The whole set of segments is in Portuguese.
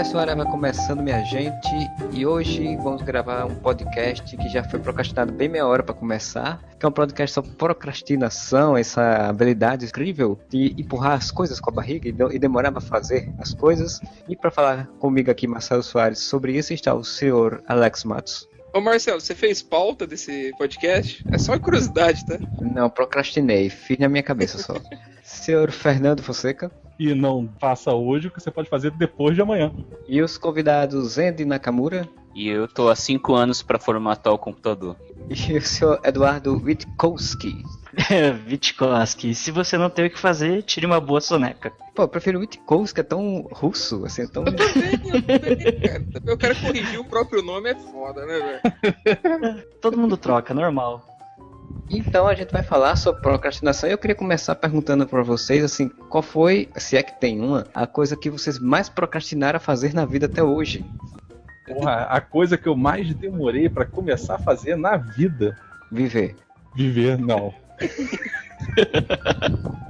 Podcast Areva começando, minha gente, e hoje vamos gravar um podcast que já foi procrastinado bem meia hora para começar, que é um podcast sobre procrastinação, essa habilidade incrível de empurrar as coisas com a barriga e, demorar para fazer as coisas. E para falar comigo aqui, Marcelo Soares, sobre isso está o senhor Alex Matos. Ô Marcelo, você fez pauta desse podcast? É só curiosidade, tá? Não, procrastinei, fiz na minha cabeça só. senhor Fernando Fonseca e não faça hoje o que você pode fazer depois de amanhã. E os convidados Andy Nakamura. E eu tô há cinco anos para formatar o computador. E o senhor Eduardo Witkowski. Witkowski. Se você não tem o que fazer, tire uma boa soneca. Pô, eu prefiro Witkowski, é tão russo, assim, é tão... Eu também, eu também, cara. Eu quero corrigir o próprio nome, é foda, né, velho? Todo mundo troca, normal. Então a gente vai falar sobre procrastinação e eu queria começar perguntando para vocês assim, qual foi, se é que tem uma, a coisa que vocês mais procrastinaram a fazer na vida até hoje? Porra, a coisa que eu mais demorei para começar a fazer na vida. Viver. Viver, não.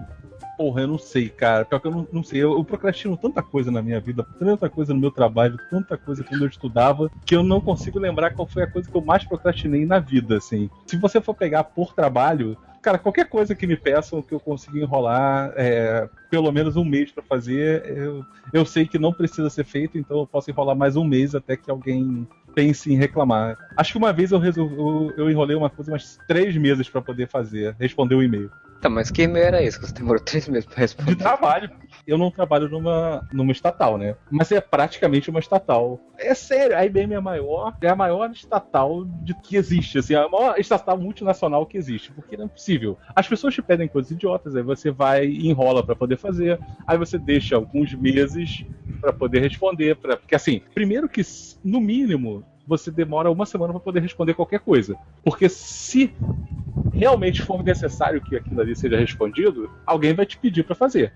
Porra, eu não sei, cara. Pior que eu não, não sei. Eu, eu, procrastino tanta coisa na minha vida, tanta coisa no meu trabalho, tanta coisa quando eu estudava, que eu não consigo lembrar qual foi a coisa que eu mais procrastinei na vida, assim. Se você for pegar por trabalho, cara, qualquer coisa que me peçam que eu consiga enrolar é, pelo menos um mês para fazer, eu, eu sei que não precisa ser feito, então eu posso enrolar mais um mês até que alguém pense em reclamar. Acho que uma vez eu, resolvi, eu, eu enrolei uma coisa umas três meses para poder fazer, responder o um e-mail. Tá, mas que e-mail era esse que você demorou três meses pra responder? De trabalho. Eu não trabalho numa, numa estatal, né? Mas é praticamente uma estatal. É sério, a IBM é maior, é a maior estatal de que existe, assim, a maior estatal multinacional que existe, porque não é possível. As pessoas te pedem coisas idiotas, aí você vai e enrola para poder fazer, aí você deixa alguns meses para poder responder, pra, porque assim, primeiro que no mínimo você demora uma semana para poder responder qualquer coisa. Porque se realmente for necessário que aquilo ali seja respondido, alguém vai te pedir para fazer.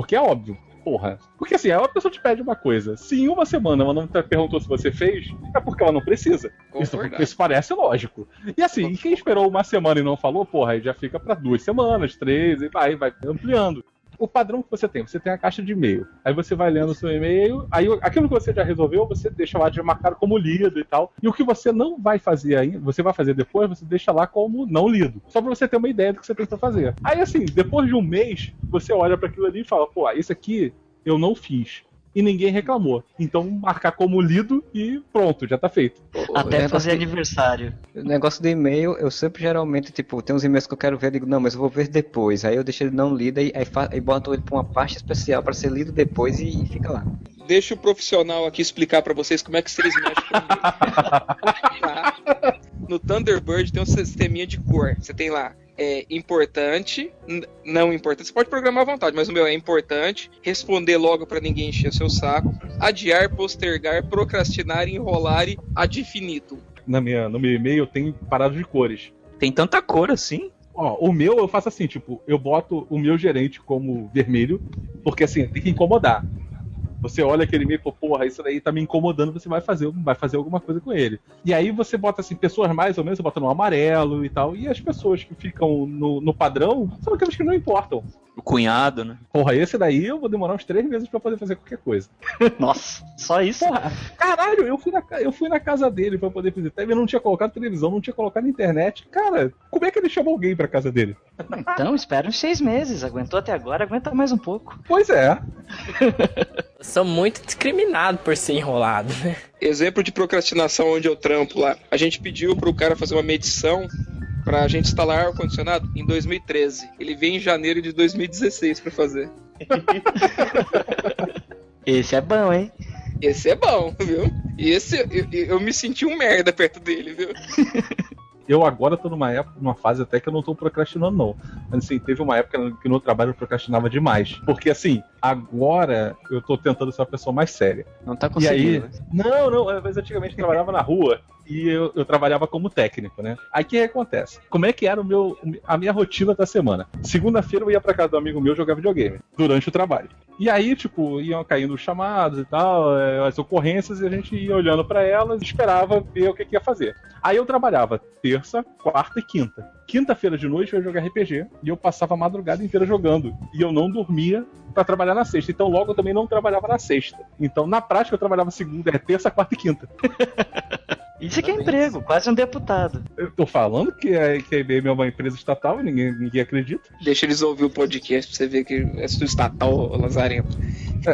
Porque é óbvio. Porra. Porque assim, a pessoa te pede uma coisa. Se em uma semana ela não te perguntou se você fez, é porque ela não precisa. Isso, isso, parece lógico. E assim, quem esperou uma semana e não falou, porra, aí já fica para duas semanas, três, e vai, vai ampliando o padrão que você tem. Você tem a caixa de e-mail. Aí você vai lendo o seu e-mail, aí aquilo que você já resolveu, você deixa lá de marcado como lido e tal. E o que você não vai fazer ainda, você vai fazer depois, você deixa lá como não lido. Só pra você ter uma ideia do que você tem pra fazer. Aí assim, depois de um mês, você olha para aquilo ali e fala, pô, isso aqui eu não fiz e ninguém reclamou. Então marcar como lido e pronto, já tá feito. Até fazer aniversário. O negócio do e-mail, eu sempre geralmente, tipo, tem uns e-mails que eu quero ver, eu digo, não, mas eu vou ver depois. Aí eu deixo ele não lido e aí, aí boto ele pra uma pasta especial para ser lido depois e, e fica lá. Deixa o profissional aqui explicar para vocês como é que vocês mexem com No Thunderbird tem um sisteminha de cor. Você tem lá é importante, não importante. Você pode programar à vontade, mas o meu é importante. Responder logo para ninguém encher seu saco. Adiar, postergar, procrastinar, enrolar e ad infinitum. Na minha, no meu e-mail tem parado de cores. Tem tanta cor assim? Ó, o meu eu faço assim, tipo, eu boto o meu gerente como vermelho, porque assim, tem que incomodar. Você olha aquele e-mail e fala, porra, isso daí tá me incomodando, você vai fazer, vai fazer alguma coisa com ele. E aí você bota assim, pessoas mais ou menos, você bota no amarelo e tal. E as pessoas que ficam no, no padrão são aquelas que não importam. O cunhado, né? Porra, esse daí eu vou demorar uns três meses para poder fazer qualquer coisa. Nossa, só isso? Porra, caralho, eu fui, na, eu fui na casa dele para poder visitar. Ele não tinha colocado televisão, não tinha colocado internet. Cara, como é que ele chamou alguém pra casa dele? Então, espera uns seis meses. Aguentou até agora, aguenta mais um pouco. Pois é. Sou muito discriminado por ser enrolado, né? Exemplo de procrastinação onde eu trampo lá. A gente pediu pro cara fazer uma medição pra gente instalar ar-condicionado em 2013. Ele veio em janeiro de 2016 para fazer. Esse é bom, hein? Esse é bom, viu? E esse eu, eu me senti um merda perto dele, viu? eu agora tô numa época, numa fase até que eu não tô procrastinando, não. Mas assim, teve uma época que no trabalho eu procrastinava demais. Porque assim, agora eu tô tentando ser uma pessoa mais séria. Não tá conseguindo. E aí, né? Não, não, mas antigamente eu trabalhava na rua e eu, eu trabalhava como técnico, né? Aí o que acontece? Como é que era o meu, a minha rotina da semana? Segunda-feira eu ia pra casa do amigo meu jogar videogame, durante o trabalho. E aí, tipo, iam caindo os chamados e tal, eh, as ocorrências, e a gente ia olhando pra elas esperava ver o que, que ia fazer. Aí eu trabalhava terça, quarta e quinta. Quinta-feira de noite eu ia jogar RPG e eu passava a madrugada inteira jogando. E eu não dormia pra trabalhar na sexta. Então logo eu também não trabalhava na sexta. Então na prática eu trabalhava segunda, é terça, quarta e quinta. Isso aqui é emprego, quase um deputado. Eu tô falando que a, que a IBM é uma empresa estatal e ninguém, ninguém acredita. Deixa eles ouvir o podcast pra você ver que é sua estatal, Lazarento.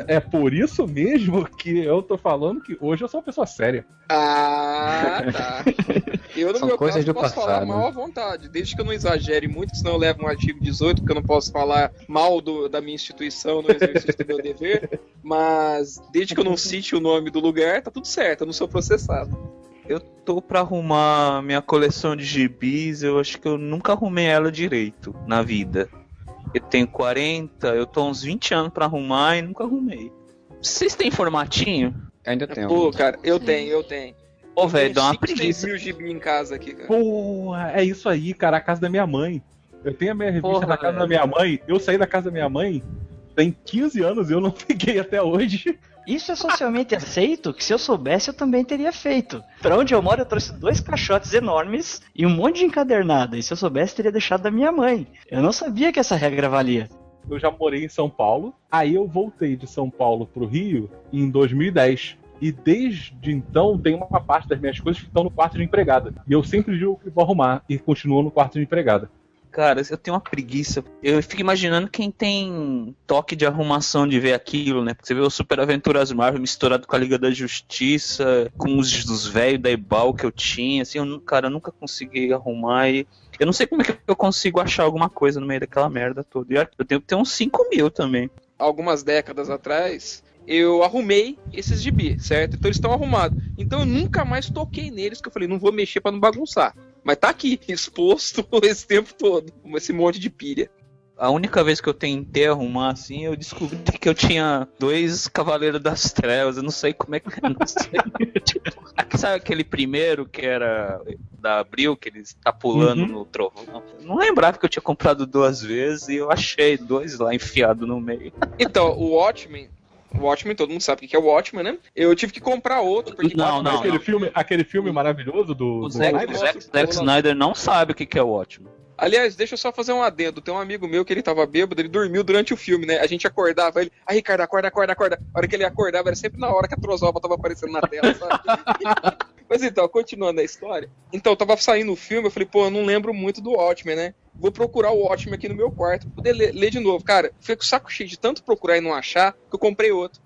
É, é por isso mesmo que eu tô falando que hoje eu sou uma pessoa séria. Ah, tá. Eu, no São meu coisas caso, do posso falar passado. mal à vontade, desde que eu não exagere muito, senão eu levo um artigo 18, porque eu não posso falar mal do- da minha instituição no exercício do meu dever, mas desde que eu não cite o nome do lugar, tá tudo certo, eu não sou processado. Eu tô pra arrumar minha coleção de gibis, eu acho que eu nunca arrumei ela direito na vida. Eu tenho 40, eu tô uns 20 anos pra arrumar e nunca arrumei. Vocês têm formatinho? Ainda tem. Pô, cara, eu tenho, eu tenho. Ô, velho, dá uma preguiça. mil gibi em casa aqui, cara. Porra, é isso aí, cara, a casa da minha mãe. Eu tenho a minha revista Porra, na casa velho. da minha mãe. Eu saí da casa da minha mãe tem 15 anos e eu não peguei até hoje. Isso é socialmente aceito que se eu soubesse eu também teria feito. Pra onde eu moro eu trouxe dois caixotes enormes e um monte de encadernada. E se eu soubesse teria deixado da minha mãe. Eu não sabia que essa regra valia. Eu já morei em São Paulo. Aí eu voltei de São Paulo pro Rio em 2010. E desde então tem uma parte das minhas coisas que estão no quarto de empregada. E eu sempre digo que vou arrumar e continuo no quarto de empregada. Cara, eu tenho uma preguiça. Eu fico imaginando quem tem toque de arrumação de ver aquilo, né? Porque você vê o Super Aventuras Marvel misturado com a Liga da Justiça, com os dos velhos da Ebal que eu tinha, assim, eu, cara, eu nunca consegui arrumar e. Eu não sei como é que eu consigo achar alguma coisa no meio daquela merda toda. E eu tenho que ter uns 5 mil também. algumas décadas atrás, eu arrumei esses gibi, certo? Então eles estão arrumados. Então eu nunca mais toquei neles, que eu falei, não vou mexer pra não bagunçar. Mas tá aqui, exposto esse tempo todo, com esse monte de pilha. A única vez que eu tentei arrumar assim, eu descobri que eu tinha dois Cavaleiros das Trevas. Eu não sei como é que. eu Não sei. tipo, sabe aquele primeiro que era da Abril, que ele está pulando Uhum. no trovão? Não lembrava que eu tinha comprado duas vezes e eu achei dois lá enfiado no meio. Então, o Watchmen, Watchmen, todo mundo sabe o que é o Watchmen, né? Eu tive que comprar outro, porque Não, não, aquele, Filme, aquele filme maravilhoso do, O do Zack, Snyder? o Zack- Zack Snyder não sabe o que que é o ótimo. Aliás, deixa eu só fazer um adendo. Tem um amigo meu que ele tava bêbado, ele dormiu durante o filme, né? A gente acordava ele. Ah, Ricardo, acorda, acorda, acorda. A hora que ele acordava era sempre na hora que a Trozoba tava aparecendo na tela, sabe? Mas então, continuando a história. Então, tava saindo o filme, eu falei, pô, eu não lembro muito do Watchmen, né? Vou procurar o Watchmen aqui no meu quarto, pra poder ler, ler de novo. Cara, fiquei com o saco cheio de tanto procurar e não achar, que eu comprei outro.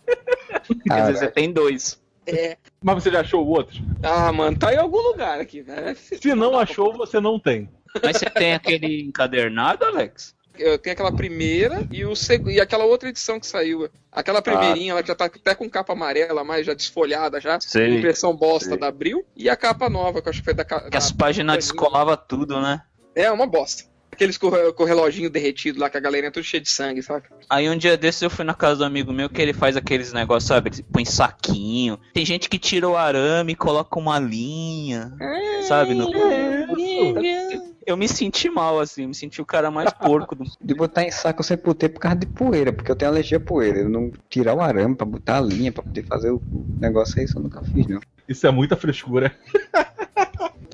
Às vezes você tem dois. É. Mas você já achou o outro? Ah, mano, tá em algum lugar aqui, né? Se não achou, você não tem. Mas você tem aquele encadernado, Alex? Eu tenho aquela primeira e, o seg... e aquela outra edição que saiu. Aquela primeirinha, ela que já tá até com capa amarela, mais já desfolhada já. Sei. Impressão bosta sei. da Abril. E a capa nova, que eu acho que foi da. Que da- as páginas descolavam tudo, né? É, uma bosta. Aqueles com, com o reloginho derretido lá, que a galerinha é tudo cheia de sangue, sabe? Aí um dia desses eu fui na casa do amigo meu que ele faz aqueles negócios, sabe? Ele põe saquinho. Tem gente que tira o arame e coloca uma linha, sabe? No... Eu me senti mal, assim, me senti o cara mais porco do De botar em saco eu sempre botei por causa de poeira, porque eu tenho alergia a poeira. Eu não tirar o arame pra botar a linha, pra poder fazer o negócio aí, isso eu nunca fiz, não. Isso é muita frescura.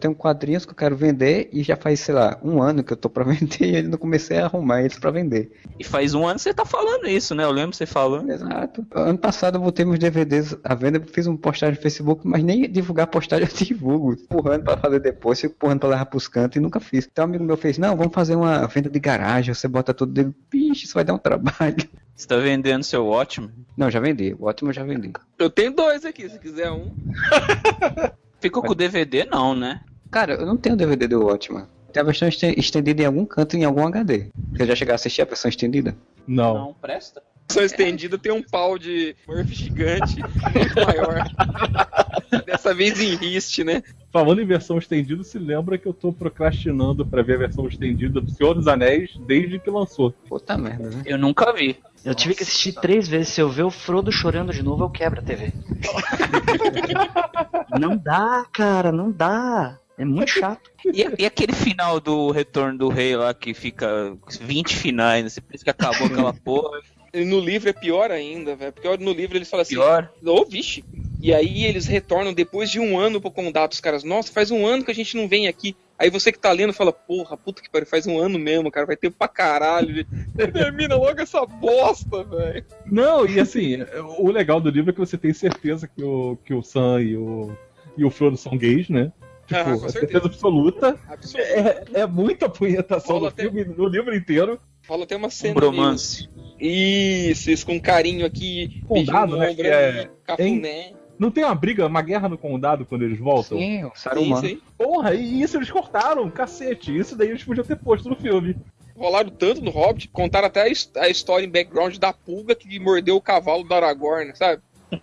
Tenho quadrinhos que eu quero vender e já faz, sei lá, um ano que eu tô pra vender e ainda não comecei a arrumar eles pra vender. E faz um ano que você tá falando isso, né? Eu lembro você falando. Exato. Ano passado eu botei meus DVDs à venda, fiz uma postagem no Facebook, mas nem divulgar postagem eu divulgo. Empurrando pra fazer depois, fico empurrando pra levar pros cantos e nunca fiz. Então um amigo meu fez, não, vamos fazer uma venda de garagem, você bota tudo dele. Bicho, isso vai dar um trabalho. Você tá vendendo seu ótimo. Não, já vendi. O ótimo eu já vendi. Eu tenho dois aqui, se quiser um. Ficou com o DVD, não, né? Cara, eu não tenho DVD do Watchman. Tem a versão este- estendida em algum canto, em algum HD. Você já chegou a assistir a versão estendida? Não. presta. Só estendida tem um pau de Murphy gigante, muito maior. Dessa vez em riste, né? Falando em versão estendida, se lembra que eu tô procrastinando pra ver a versão estendida do Senhor dos Anéis desde que lançou. Puta merda, né? Eu nunca vi. Eu tive que assistir três vezes. Se eu ver o Frodo chorando de novo, eu quebro a TV. não dá, cara, não dá. É muito chato. E, e aquele final do Retorno do Rei lá que fica 20 finais, né? Você pensa que acabou aquela porra. E no livro é pior ainda, velho. Porque no livro eles falam assim. Pior. Ô, vixe. E aí eles retornam depois de um ano pro condado. Os caras, nossa, faz um ano que a gente não vem aqui. Aí você que tá lendo fala, porra, puta que pariu, faz um ano mesmo, cara, vai ter pra caralho. Termina logo essa bosta, velho. Não, e assim, o legal do livro é que você tem certeza que o, que o Sam e o, e o Frodo são gays, né? Tipo, Ah, certeza. certeza absoluta. Absoluto. É, é muita punhetação Rola no até- filme, no livro inteiro. Rola até uma Um cena. bromance. meio- Isso, isso, com carinho aqui. Condado, né, é- Cafuné. Não tem uma briga, uma guerra no condado quando eles voltam? Sim, o Saruman. aí. Porra, e isso eles cortaram, cacete. Isso daí eles podiam ter posto no filme. Rolaram tanto no Hobbit, contaram até a, his- a história em background da pulga que mordeu o cavalo do Aragorn, sabe?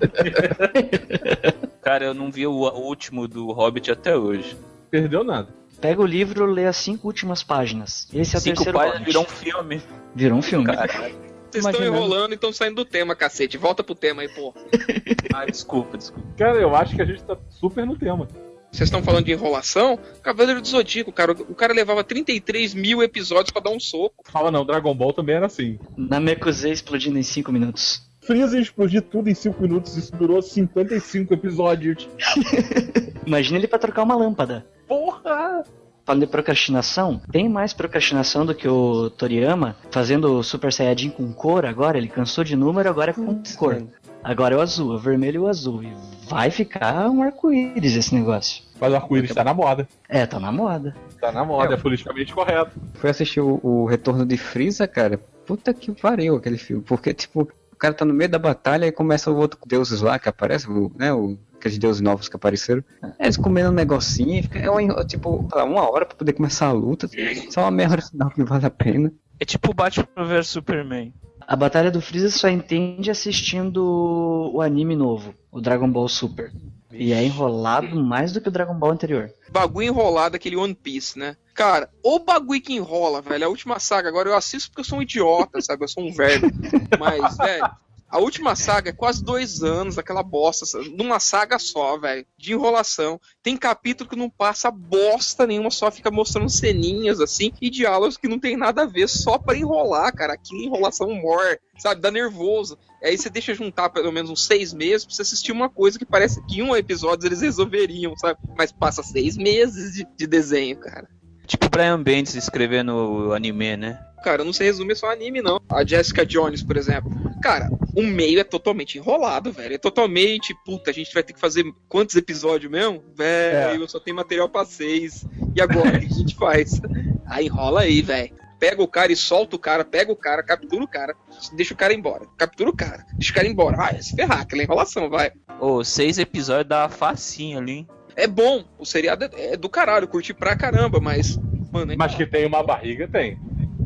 Cara, eu não vi o, o último do Hobbit até hoje. Perdeu nada. Pega o livro, lê as cinco últimas páginas. Esse é o Cinco terceiro páginas Hobbit. virou um filme. Virou um filme. Cara, Vocês estão enrolando e estão saindo do tema, cacete. Volta pro tema aí, pô. ah, desculpa, desculpa. Cara, eu acho que a gente tá super no tema. Vocês estão falando de enrolação? Cavaleiro do Zodíaco, cara. O cara levava 33 mil episódios pra dar um soco. Fala não, Dragon Ball também era assim. Namekusei explodindo em cinco minutos. Freeza explodir tudo em 5 minutos, isso durou 55 episódios. Imagina ele pra trocar uma lâmpada. Porra! Falando de procrastinação, tem mais procrastinação do que o Toriyama fazendo o Super Saiyajin com cor agora. Ele cansou de número, agora é com cor. Agora é o azul, é o vermelho e o azul. E vai ficar um arco-íris esse negócio. Mas o arco-íris tá na moda. É, tá na moda. Tá na moda, é, politicamente correto. Fui assistir o, o Retorno de Freeza, cara. Puta que pariu aquele filme. Porque, tipo, o cara tá no meio da batalha e começa o outro deuses lá que aparece, o, né? O, aqueles deuses novos que apareceram. Eles comendo um negocinho, e fica, é um, tipo, uma hora pra poder começar a luta. Só uma meia hora final que vale a pena. É tipo Batman vs Superman. A Batalha do Freeza só entende assistindo o anime novo, o Dragon Ball Super. E é enrolado mais do que o Dragon Ball anterior. Bagulho enrolado, aquele One Piece, né? Cara, o bagulho que enrola, velho. A última saga, agora eu assisto porque eu sou um idiota, sabe? Eu sou um velho. Mas, velho, a última saga é quase dois anos, aquela bosta, numa saga só, velho. De enrolação. Tem capítulo que não passa bosta nenhuma, só fica mostrando ceninhas, assim, e diálogos que não tem nada a ver, só pra enrolar, cara. Aqui enrolação mor, sabe? Dá nervoso. Aí você deixa juntar pelo menos uns seis meses pra você assistir uma coisa que parece que em um episódio eles resolveriam, sabe? Mas passa seis meses de, de desenho, cara. Tipo Brian Bendis escrevendo o anime, né? Cara, não se resume só a anime, não. A Jessica Jones, por exemplo. Cara, o meio é totalmente enrolado, velho. É totalmente, puta, a gente vai ter que fazer quantos episódios mesmo? Velho, só tem material pra seis. E agora, o que a gente faz? Aí enrola aí, velho. Pega o cara e solta o cara, pega o cara, captura o cara, deixa o cara embora. Captura o cara, deixa o cara embora. Ah, é se ferrar, aquela enrolação, vai. Ô, seis episódios dá facinho ali. hein? É bom, o seriado é do caralho, eu curti pra caramba, mas. Mano, é Mas que tem uma barriga, tem.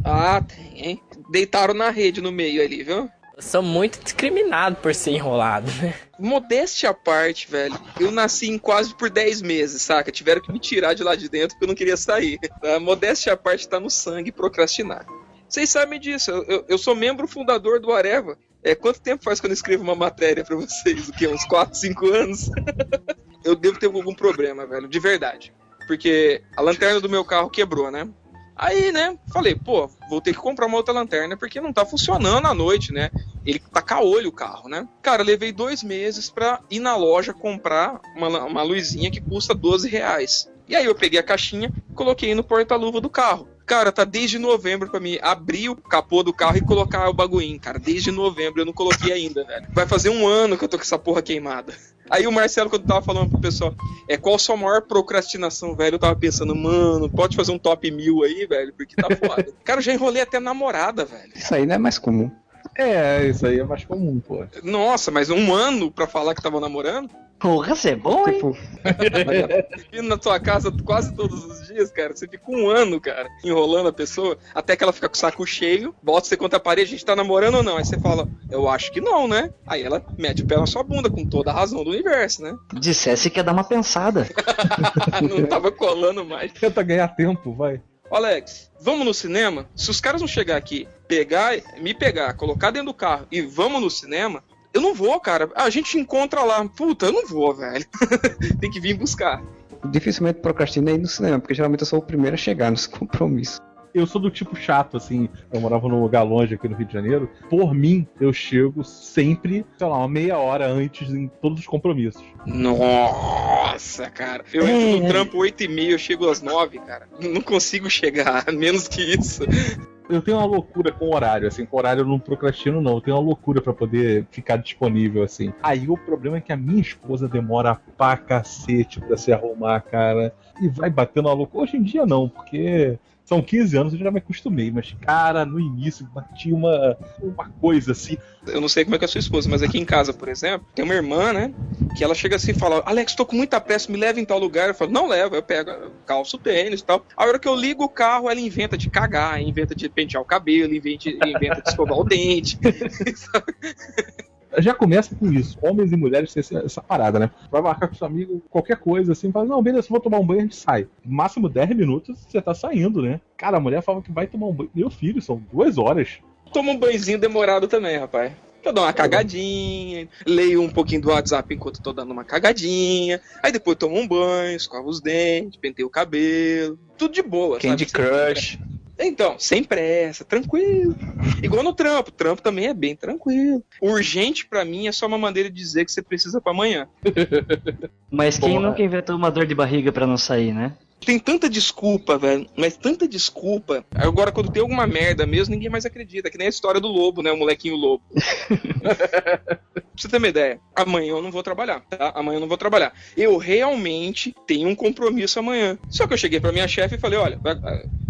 Ah, tem, hein? Deitaram na rede no meio ali, viu? Eu sou muito discriminado por ser enrolado, né? Modéstia à parte, velho. Eu nasci em quase por 10 meses, saca? Tiveram que me tirar de lá de dentro porque eu não queria sair. Tá? Modéstia à parte tá no sangue procrastinar. Vocês sabem disso. Eu, eu- sou membro fundador do Areva. É, quanto tempo faz que eu não escrevo uma matéria pra vocês? O quê? Uns 4, 5 anos? eu devo ter algum problema, velho. De verdade. Porque a lanterna do meu carro quebrou, né? Aí, né, falei, pô, vou ter que comprar uma outra lanterna porque não tá funcionando à noite, né? Ele tá caolho o carro, né? Cara, levei dois meses pra ir na loja comprar uma, uma luzinha que custa 12 reais. E aí eu peguei a caixinha, coloquei no porta-luva do carro. Cara, tá desde novembro pra mim abrir o capô do carro e colocar o bagulhinho, cara. Desde novembro eu não coloquei ainda, velho. Vai fazer um ano que eu tô com essa porra queimada. Aí o Marcelo, quando tava falando pro pessoal, é qual a sua maior procrastinação, velho? Eu tava pensando, mano, pode fazer um top mil aí, velho, porque tá foda. Cara, eu já enrolei até namorada, velho. Isso aí não é mais comum. É, isso aí é mais comum, pô. Nossa, mas um ano pra falar que tava namorando? Porra, você é bom, hein? Tipo, na tua casa quase todos os dias, cara. Você fica um ano, cara, enrolando a pessoa, até que ela fica com o saco cheio, bota você contra a parede, a gente tá namorando ou não? Aí você fala, eu acho que não, né? Aí ela mete o pé na sua bunda, com toda a razão do universo, né? Dissesse que ia dar uma pensada. não tava colando mais. Tenta ganhar tempo, vai. Ô, Alex, vamos no cinema? Se os caras não chegar aqui pegar, me pegar, colocar dentro do carro e vamos no cinema, eu não vou, cara. A gente encontra lá. Puta, eu não vou, velho. Tem que vir buscar. Dificilmente procrastino ir no cinema, porque geralmente eu sou o primeiro a chegar nos compromissos. Eu sou do tipo chato, assim. Eu morava num lugar longe aqui no Rio de Janeiro. Por mim, eu chego sempre, sei lá, uma meia hora antes em todos os compromissos. Nossa, cara. Eu É, entro no é. trampo 8 e meia, eu chego às 9, cara. Não consigo chegar, menos que isso. Eu tenho uma loucura com horário, assim, com horário eu não procrastino, não. Eu tenho uma loucura pra poder ficar disponível, assim. Aí o problema é que a minha esposa demora pra cacete pra se arrumar, cara. E vai batendo uma loucura. Hoje em dia não, porque são 15 anos, eu já me acostumei. Mas, cara, no início batia uma, uma coisa assim. Eu não sei como é que é a sua esposa, mas aqui em casa, por exemplo, tem uma irmã, né? Que ela chega assim e fala: Alex, tô com muita pressa, me leva em tal lugar. Eu falo: Não leva, eu pego, eu calço tênis e tal. A hora que eu ligo o carro, ela inventa de cagar, inventa de pentear o cabelo, inventa, inventa de escovar o dente. Já começa com isso. Homens e mulheres têm essa, essa parada, né? Vai marcar com seu amigo qualquer coisa assim, fala, não, beleza, vou tomar um banho, a gente sai. Máximo 10 minutos, você tá saindo, né? Cara, a mulher fala que vai tomar um banho. Meu filho, são duas horas. Toma um banhozinho demorado também, rapaz. Eu dou uma cagadinha, leio um pouquinho do WhatsApp enquanto tô dando uma cagadinha, aí depois tomo um banho, escovo os dentes, penteio o cabelo, tudo de boa. Candy sabe? Crush. Então, sem pressa, tranquilo. Igual no trampo, trampo também é bem tranquilo. Urgente pra mim é só uma maneira de dizer que você precisa pra amanhã. Mas quem Porra. nunca inventou uma dor de barriga pra não sair, né? Tem tanta desculpa, velho, mas tanta desculpa. Agora, quando tem alguma merda mesmo, ninguém mais acredita. Que nem a história do lobo, né? O molequinho lobo. pra você ter uma ideia, amanhã eu não vou trabalhar, tá? Amanhã eu não vou trabalhar. Eu realmente tenho um compromisso amanhã. Só que eu cheguei pra minha chefe e falei: olha,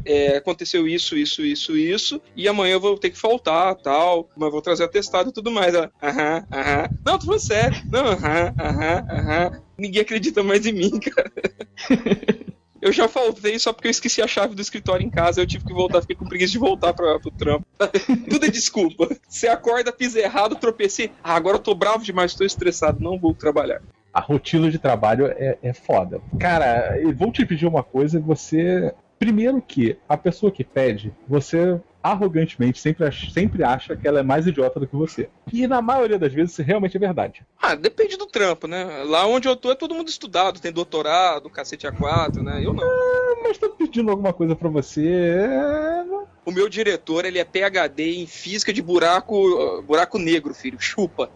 é, aconteceu isso, isso, isso, isso, e amanhã eu vou ter que faltar, tal, mas vou trazer atestado e tudo mais. Ela, aham, aham. Não, tô falando sério. Não, aham, aham, aham. Ninguém acredita mais em mim, cara. Eu já faltei só porque eu esqueci a chave do escritório em casa, eu tive que voltar, fiquei com preguiça de voltar pra, pro trampo. Tudo é desculpa. Você acorda, pisa errado, tropecei. Ah, agora eu tô bravo demais, tô estressado, não vou trabalhar. A rotina de trabalho é, é foda. Cara, eu vou te pedir uma coisa, você. Primeiro que a pessoa que pede, você arrogantemente sempre, sempre acha que ela é mais idiota do que você. E na maioria das vezes isso realmente é verdade. Ah, depende do trampo, né? Lá onde eu tô é todo mundo estudado, tem doutorado, cacete A4, né? Eu não. Mas tá pedindo alguma coisa pra você. é, O meu diretor, ele é PhD em física de buraco, buraco negro, filho. Chupa.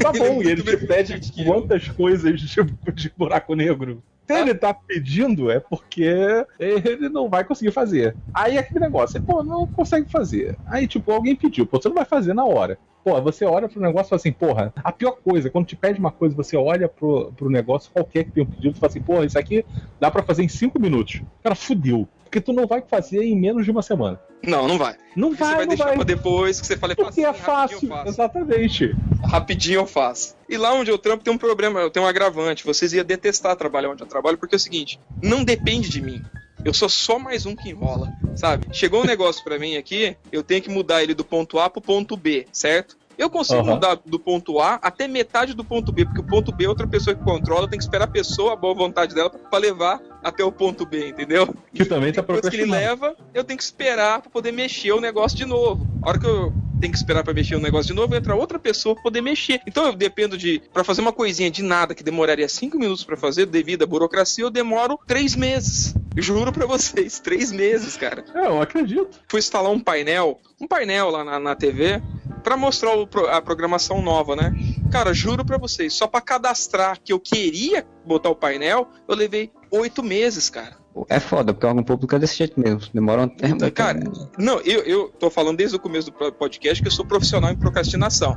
Tá Ele é bom, e ele te pede quantas coisas de, de buraco negro. Se ele tá pedindo, é porque ele não vai conseguir fazer. Aí aquele negócio, pô, não consegue fazer. Aí, tipo, alguém pediu, pô, você não vai fazer na hora. Pô, você olha pro negócio e fala assim, porra, a pior coisa, quando te pede uma coisa, você olha pro, pro negócio qualquer que tenha um pedido e fala assim, porra, isso aqui dá pra fazer em cinco minutos. Cara, fudeu. Porque tu não vai fazer em menos de uma semana. Não, não vai. Não Porque você vai, vai não deixar vai. pra depois, que você fala, Porque é "Facinho, rapidinho fácil, eu faço." exatamente. rapidinho eu faço. E lá onde eu trampo tem um problema, eu tenho um agravante. Vocês iam detestar trabalhar onde eu trabalho, porque é o seguinte, não depende de mim. Eu sou só mais um que enrola, sabe? Chegou um negócio pra mim aqui, eu tenho que mudar ele do ponto A pro ponto B, certo? Eu consigo Aham. mudar do ponto A até metade do ponto B, porque o ponto B é outra pessoa que controla, tem que esperar a pessoa, a boa vontade dela, pra levar até o ponto B, entendeu? Que também tá Depois que ele leva, eu tenho que esperar pra poder mexer o negócio de novo. A hora que eu tenho que esperar pra mexer o negócio de novo, entra outra pessoa pra poder mexer. Então eu dependo de. Pra fazer uma coisinha de nada que demoraria cinco minutos pra fazer, devido à burocracia, eu demoro três meses. Juro pra vocês, três meses, cara. É, eu acredito. Fui instalar um painel, um painel lá na, na TV, pra mostrar o a programação nova, né? Cara, juro pra vocês, só pra cadastrar que eu queria botar o painel, eu levei oito meses, cara. É foda, porque o órgão público é desse jeito mesmo. Demora um tempo. Cara, não, eu, eu tô falando desde o começo do podcast que eu sou profissional em procrastinação.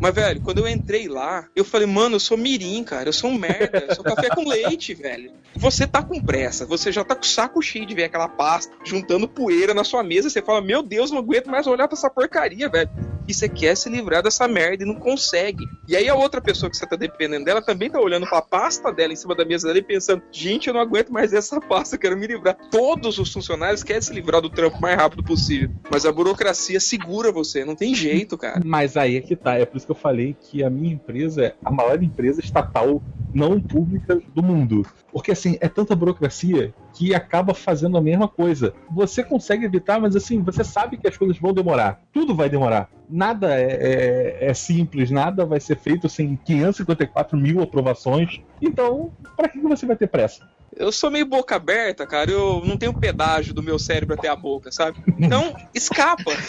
Mas, velho, quando eu entrei lá, eu falei, mano, eu sou mirim, cara, eu sou um merda, eu sou café com leite, velho. Você tá com pressa, você já tá com o saco cheio de ver aquela pasta juntando poeira na sua mesa, você fala, meu Deus, não aguento mais olhar pra essa porcaria, velho. E você quer se livrar dessa merda e não consegue. E aí a outra pessoa que você tá dependendo dela também tá olhando pra pasta dela em cima da mesa dela e pensando, gente, eu não aguento mais dessa pasta, eu quero me livrar. Todos os funcionários querem se livrar do trampo o mais rápido possível. Mas a burocracia segura você, não tem jeito, cara. Mas aí é que tá, é por isso que eu falei que a minha empresa é a maior empresa estatal não pública do mundo. Porque assim, é tanta burocracia que acaba fazendo a mesma coisa. Você consegue evitar, mas assim, você sabe que as coisas vão demorar. Tudo vai demorar. Nada é, é, é simples, nada vai ser feito sem 554 mil aprovações. Então, para que você vai ter pressa? Eu sou meio boca aberta, cara. Eu não tenho pedágio do meu cérebro até a boca, sabe? Então, escapa.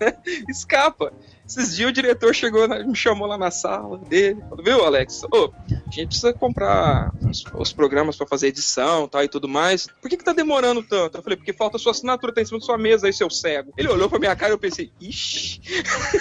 Né? escapa. Esses dias o diretor chegou, me chamou lá na sala dele. Falou, viu, Alex? Ô, a gente precisa comprar os, os programas pra fazer edição tal, e tudo mais. Por que, que tá demorando tanto? Eu falei, porque falta sua assinatura, tá em cima da sua mesa aí, seu cego. Ele olhou pra minha cara e eu pensei, ixi.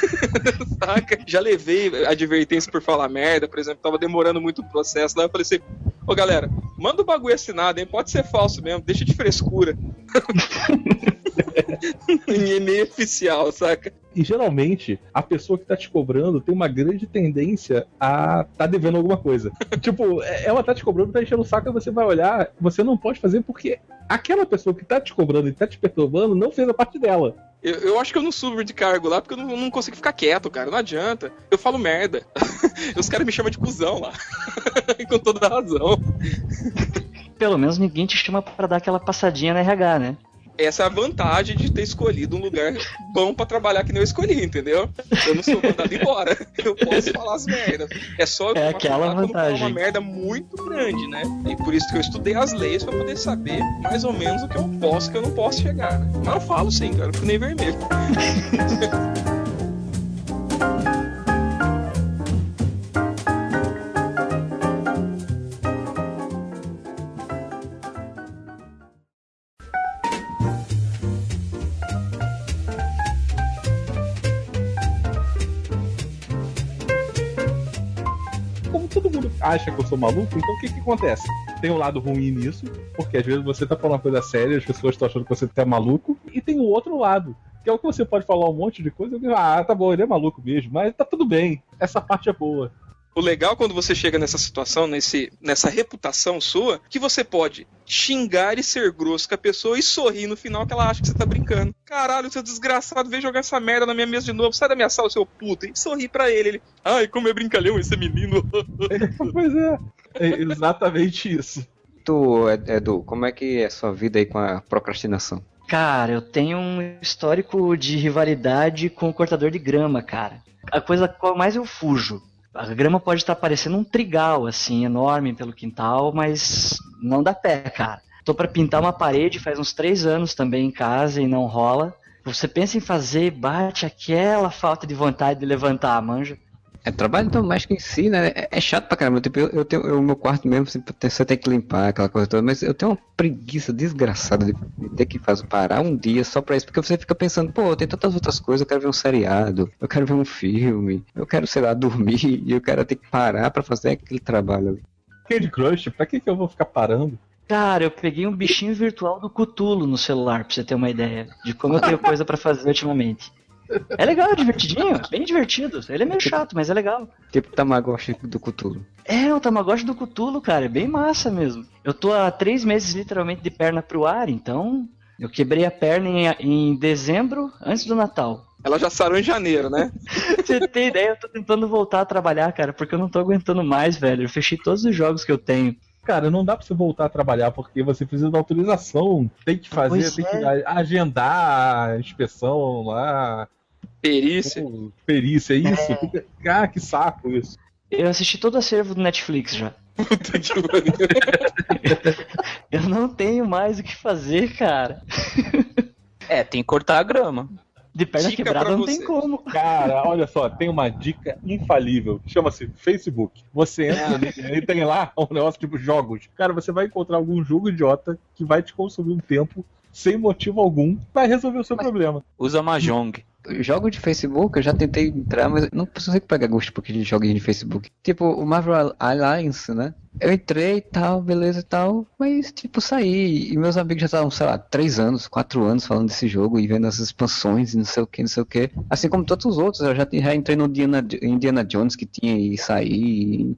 Saca? Já levei advertência por falar merda, por exemplo, tava demorando muito o processo. Lá eu falei assim, ô galera, manda o bagulho assinado, hein? Pode ser falso mesmo, deixa de frescura. em e-mail oficial, saca? E geralmente, a pessoa que tá te cobrando tem uma grande tendência a tá devendo alguma coisa. tipo, é- ela tá te cobrando, tá enchendo o saco, e você vai olhar, você não pode fazer porque aquela pessoa que tá te cobrando e tá te perturbando não fez a parte dela. Eu, eu acho que eu não subo de cargo lá porque eu não, não consigo ficar quieto, cara. Não adianta. Eu falo merda. Os caras me chamam de cuzão lá. Com toda razão. Pelo menos ninguém te chama pra dar aquela passadinha na RH, né? Essa é a vantagem de ter escolhido um lugar bom pra trabalhar que nem eu escolhi, entendeu? Eu não sou mandado embora. Eu posso falar as merdas. É só eu É aquela vantagem. uma merda muito grande, né? E por isso que eu estudei as leis pra poder saber mais ou menos o que eu posso e o que eu não posso chegar, né? Mas eu falo sim, cara. Eu fico nem vermelho. acha que eu sou maluco, então o que que acontece? Tem um lado ruim nisso, porque às vezes você tá falando uma coisa séria, as pessoas estão achando que você tá maluco, e tem o outro lado, que é o que você pode falar um monte de coisa, e, ah, tá bom, ele é maluco mesmo, mas tá tudo bem, essa parte é boa. O legal quando você chega nessa situação, nesse, nessa reputação sua, que você pode xingar e ser grosso com a pessoa e sorrir no final que ela acha que você tá brincando. Caralho, seu desgraçado, vem jogar essa merda na minha mesa de novo, sai da minha sala, seu puto. E sorrir pra ele. Ele, ai, como é brincalhão esse menino. pois é, é exatamente isso. Tu, Ed- Edu, como é que é a sua vida aí com a procrastinação? Cara, eu tenho um histórico de rivalidade com o cortador de grama, cara. A coisa qual mais eu fujo. A grama pode estar parecendo um trigal, assim, enorme pelo quintal, mas não dá pé, cara. Tô pra pintar uma parede faz uns três anos também em casa e não rola. Você pensa em fazer, bate aquela falta de vontade de levantar, manja. É trabalho doméstico em si, né? É, é chato pra caramba. Tipo, eu, eu tenho o meu quarto mesmo, sempre tem- você tem que limpar aquela coisa toda, mas eu tenho uma preguiça desgraçada de, de ter que fazer, parar um dia só pra isso, porque você fica pensando, pô, tem tantas outras coisas, eu quero ver um seriado, eu quero ver um filme, eu quero, sei lá, dormir, e eu quero ter que parar pra fazer aquele trabalho ali. Candy Crush, pra que, que eu vou ficar parando? Cara, eu peguei um bichinho virtual do Cutulo no celular, pra você ter uma ideia de como eu tenho coisa pra fazer ultimamente. É legal, é divertidinho, é bem divertido. Ele é meio chato, mas é legal. Tipo Tamagotchi do Cthulhu. É, o Tamagotchi do Cutulo, cara, é bem massa mesmo. Eu tô há três meses literalmente de perna pro ar, então eu quebrei a perna em, em dezembro, antes do Natal. Ela já sarou em janeiro, né? Você tem ideia? Eu tô tentando voltar a trabalhar, cara, porque eu não tô aguentando mais, velho. Eu fechei todos os jogos que eu tenho. Cara, não dá pra você voltar a trabalhar porque você precisa da autorização. Tem que fazer, Pois tem é. que agendar a inspeção lá. Perícia. Pô, Perícia, é isso. Fica- Ah, que saco isso. Eu assisti todo o acervo do Netflix já. Puta que pariu. Eu não tenho mais o que fazer, cara. É, tem que cortar a grama. De perna Dica quebrada pra não você. tem como. Cara, olha só, tem uma dica infalível. Chama-se Facebook. Você entra ali e tem lá um negócio tipo jogos. Cara, você vai encontrar algum jogo idiota que vai te consumir um tempo sem motivo algum, vai resolver o seu problema. Usa Mahjong. Jogo de Facebook, eu já tentei entrar, mas não consigo pegar gosto porque de joguinho de Facebook. Tipo, o Marvel Alliance, né? Eu entrei e tal, beleza e tal, mas tipo, saí. E meus amigos já estavam, sei lá, três anos, quatro anos falando desse jogo e vendo as expansões e não sei o que, não sei o que. Assim como todos os outros, eu já, já entrei no Indiana, Indiana Jones que tinha e saí.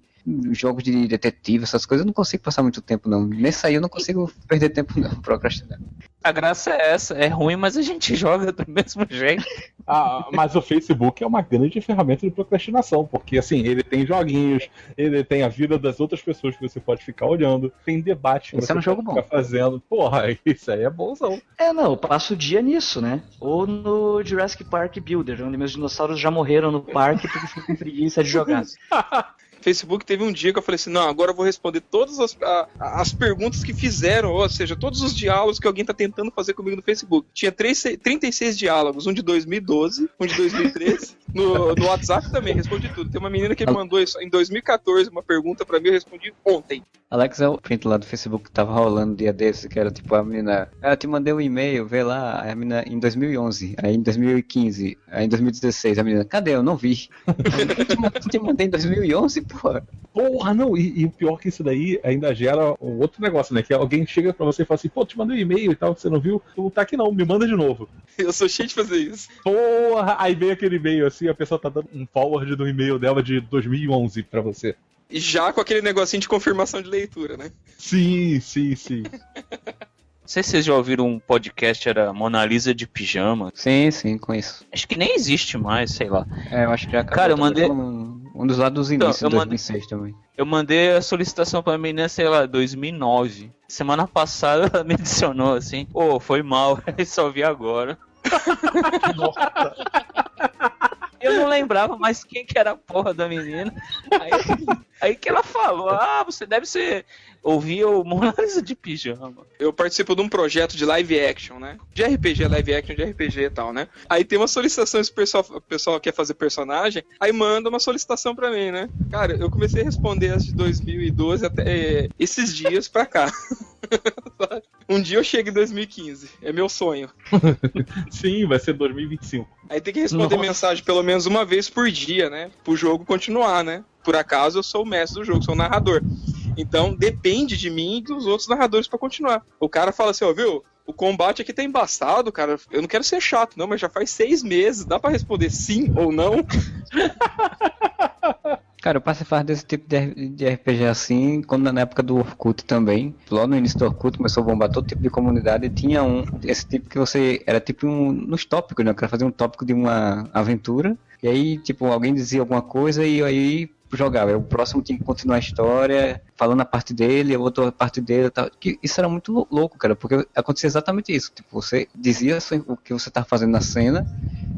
Jogos de detetive, essas coisas, eu não consigo passar muito tempo, não. Nesse aí eu não consigo perder tempo, não, procrastinar. A graça é essa, é ruim, mas a gente joga do mesmo jeito. Ah, mas o Facebook é uma grande ferramenta de procrastinação, porque assim, ele tem joguinhos, ele tem a vida das outras pessoas que você pode ficar olhando, tem debate que Esse você é um jogo pode ficar fazendo. Porra, isso aí é bonzão. É, não, eu passo o dia nisso, né? Ou no Jurassic Park Builder, onde meus dinossauros já morreram no parque porque fico com preguiça de jogar. Facebook teve um dia que eu falei assim: não, agora eu vou responder todas as, a- as perguntas que fizeram, ou seja, todos os diálogos que alguém tá tentando fazer comigo no Facebook. Tinha três, 36 diálogos, um de 2012, um de 2013. No, no WhatsApp também, respondi tudo. Tem uma menina que me mandou isso em 2014 uma pergunta pra mim, eu respondi ontem. Alex é o print lá do Facebook que tava rolando um dia desse, que era tipo a menina. Ela te mandei um e-mail, vê lá, a menina em 2011, aí em 2015, aí em 2016, a menina, cadê? Eu não vi. Te te mandei em 2011, porra. Porra, não, e, e o pior que isso daí ainda gera um outro negócio, né? Que alguém chega pra você e fala assim, pô, te mandei um e-mail e tal, que você não viu, tu não tá aqui não, me manda de novo. Eu sou cheio de fazer isso. Porra, aí vem aquele e-mail assim, a pessoa tá dando um forward do e-mail dela de 2011 pra você. E já com aquele negocinho de confirmação de leitura, né? Sim, sim, sim. Não sei se vocês já ouviram um podcast, era Mona Lisa de pijama. Sim, sim, com isso. Acho que nem existe mais, sei lá. É, eu acho que já acabou Cara, eu mandei- Um, dos lados dos Então, inícios de mandei- 2006 também. Eu mandei a solicitação pra menina, sei lá, 2009. Semana passada ela me adicionou assim, pô, foi mal, só vi agora. Eu não lembrava mais quem que era a porra da menina. Aí, aí que ela falou, ah, você deve ser. Ouvir o Mona Lisa de pijama. eu participo de um projeto de live action, né? De RPG, live action de RPG e tal, né? Aí tem uma solicitação, se o pessoal, o pessoal quer fazer personagem, aí manda uma solicitação pra mim, né? Cara, eu comecei a responder as de 2012 até é, esses dias pra cá. um dia eu chego em 2015, é meu sonho. Sim, vai ser 2025. Aí tem que responder Nossa. mensagem pelo menos uma vez por dia, né? Pro jogo continuar, né? Por acaso eu sou o mestre do jogo, sou o narrador. Então depende de mim e dos outros narradores pra continuar. O cara fala assim, ó, viu? O combate aqui tá embaçado, cara. Eu não quero ser chato, não, mas já faz seis meses. Dá pra responder sim ou não? Cara, eu passei a fazer desse tipo de RPG assim, quando na época do Orkut também. Logo no início do Orkut começou a bombar todo tipo de comunidade e tinha um, esse tipo que você, era tipo um, nos tópicos, né? Eu queria fazer um tópico de uma aventura, e aí, tipo, alguém dizia alguma coisa e aí jogava. Aí O próximo tinha que continuar a história, falando a parte dele, a outra parte dele tal. Que isso era muito lou- louco, cara, porque acontecia exatamente isso. Tipo, você dizia o que você tá fazendo na cena,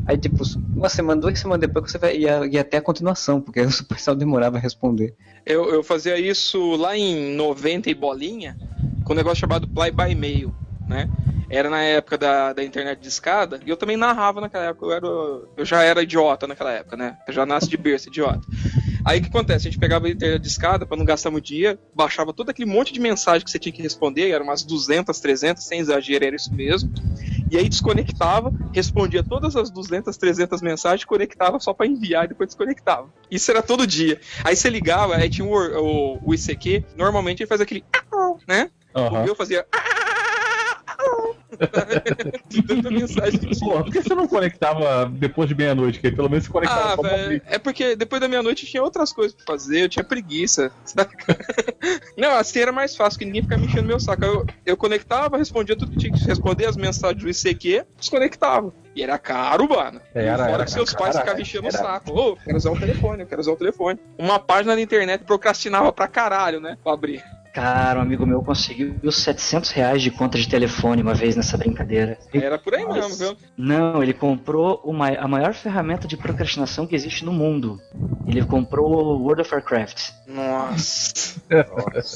Aí, tipo, uma semana, duas semanas depois você ia, ia até a continuação, porque o pessoal demorava a responder. Eu, eu fazia isso lá em 90 e bolinha, com um negócio chamado Play by Mail, né? Era na época da, da internet de escada, e eu também narrava naquela época, eu, era, eu já era idiota naquela época, né? Eu já nasci de berço idiota. Aí o que acontece? A gente pegava a internet de escada pra não gastar muito dinheiro, baixava todo aquele monte de mensagem que você tinha que responder, eram umas 200, 300, sem exagero, era isso mesmo. E aí desconectava, respondia todas as 200, 300 mensagens, conectava só pra enviar e depois desconectava. Isso era todo dia. Aí você ligava, aí tinha o, o, o ICQ, normalmente ele faz aquele né? O Aham. meu fazia tanta mensagem. Pô, por que você não conectava depois de meia-noite? Que pelo menos você conectava Ah, só velho, é porque depois da meia-noite tinha outras coisas pra fazer, eu tinha preguiça. saca? Não, assim era mais fácil, que ninguém ficava me enchendo meu saco. Eu, eu conectava, respondia tudo que tinha que responder, as mensagens do ICQ, desconectava. E era caro, mano. É, era- fora era que seus pais ficavam enchendo o saco. Ô, quero usar o telefone, eu quero usar o telefone. Uma página da internet procrastinava pra caralho, né? Pra abrir. Cara, um amigo meu conseguiu 700 reais de conta de telefone uma vez nessa brincadeira. Era por aí Nossa. mesmo, viu? Não, ele comprou o mai- a maior ferramenta de procrastinação que existe no mundo. Ele comprou o World of Warcraft Nossa.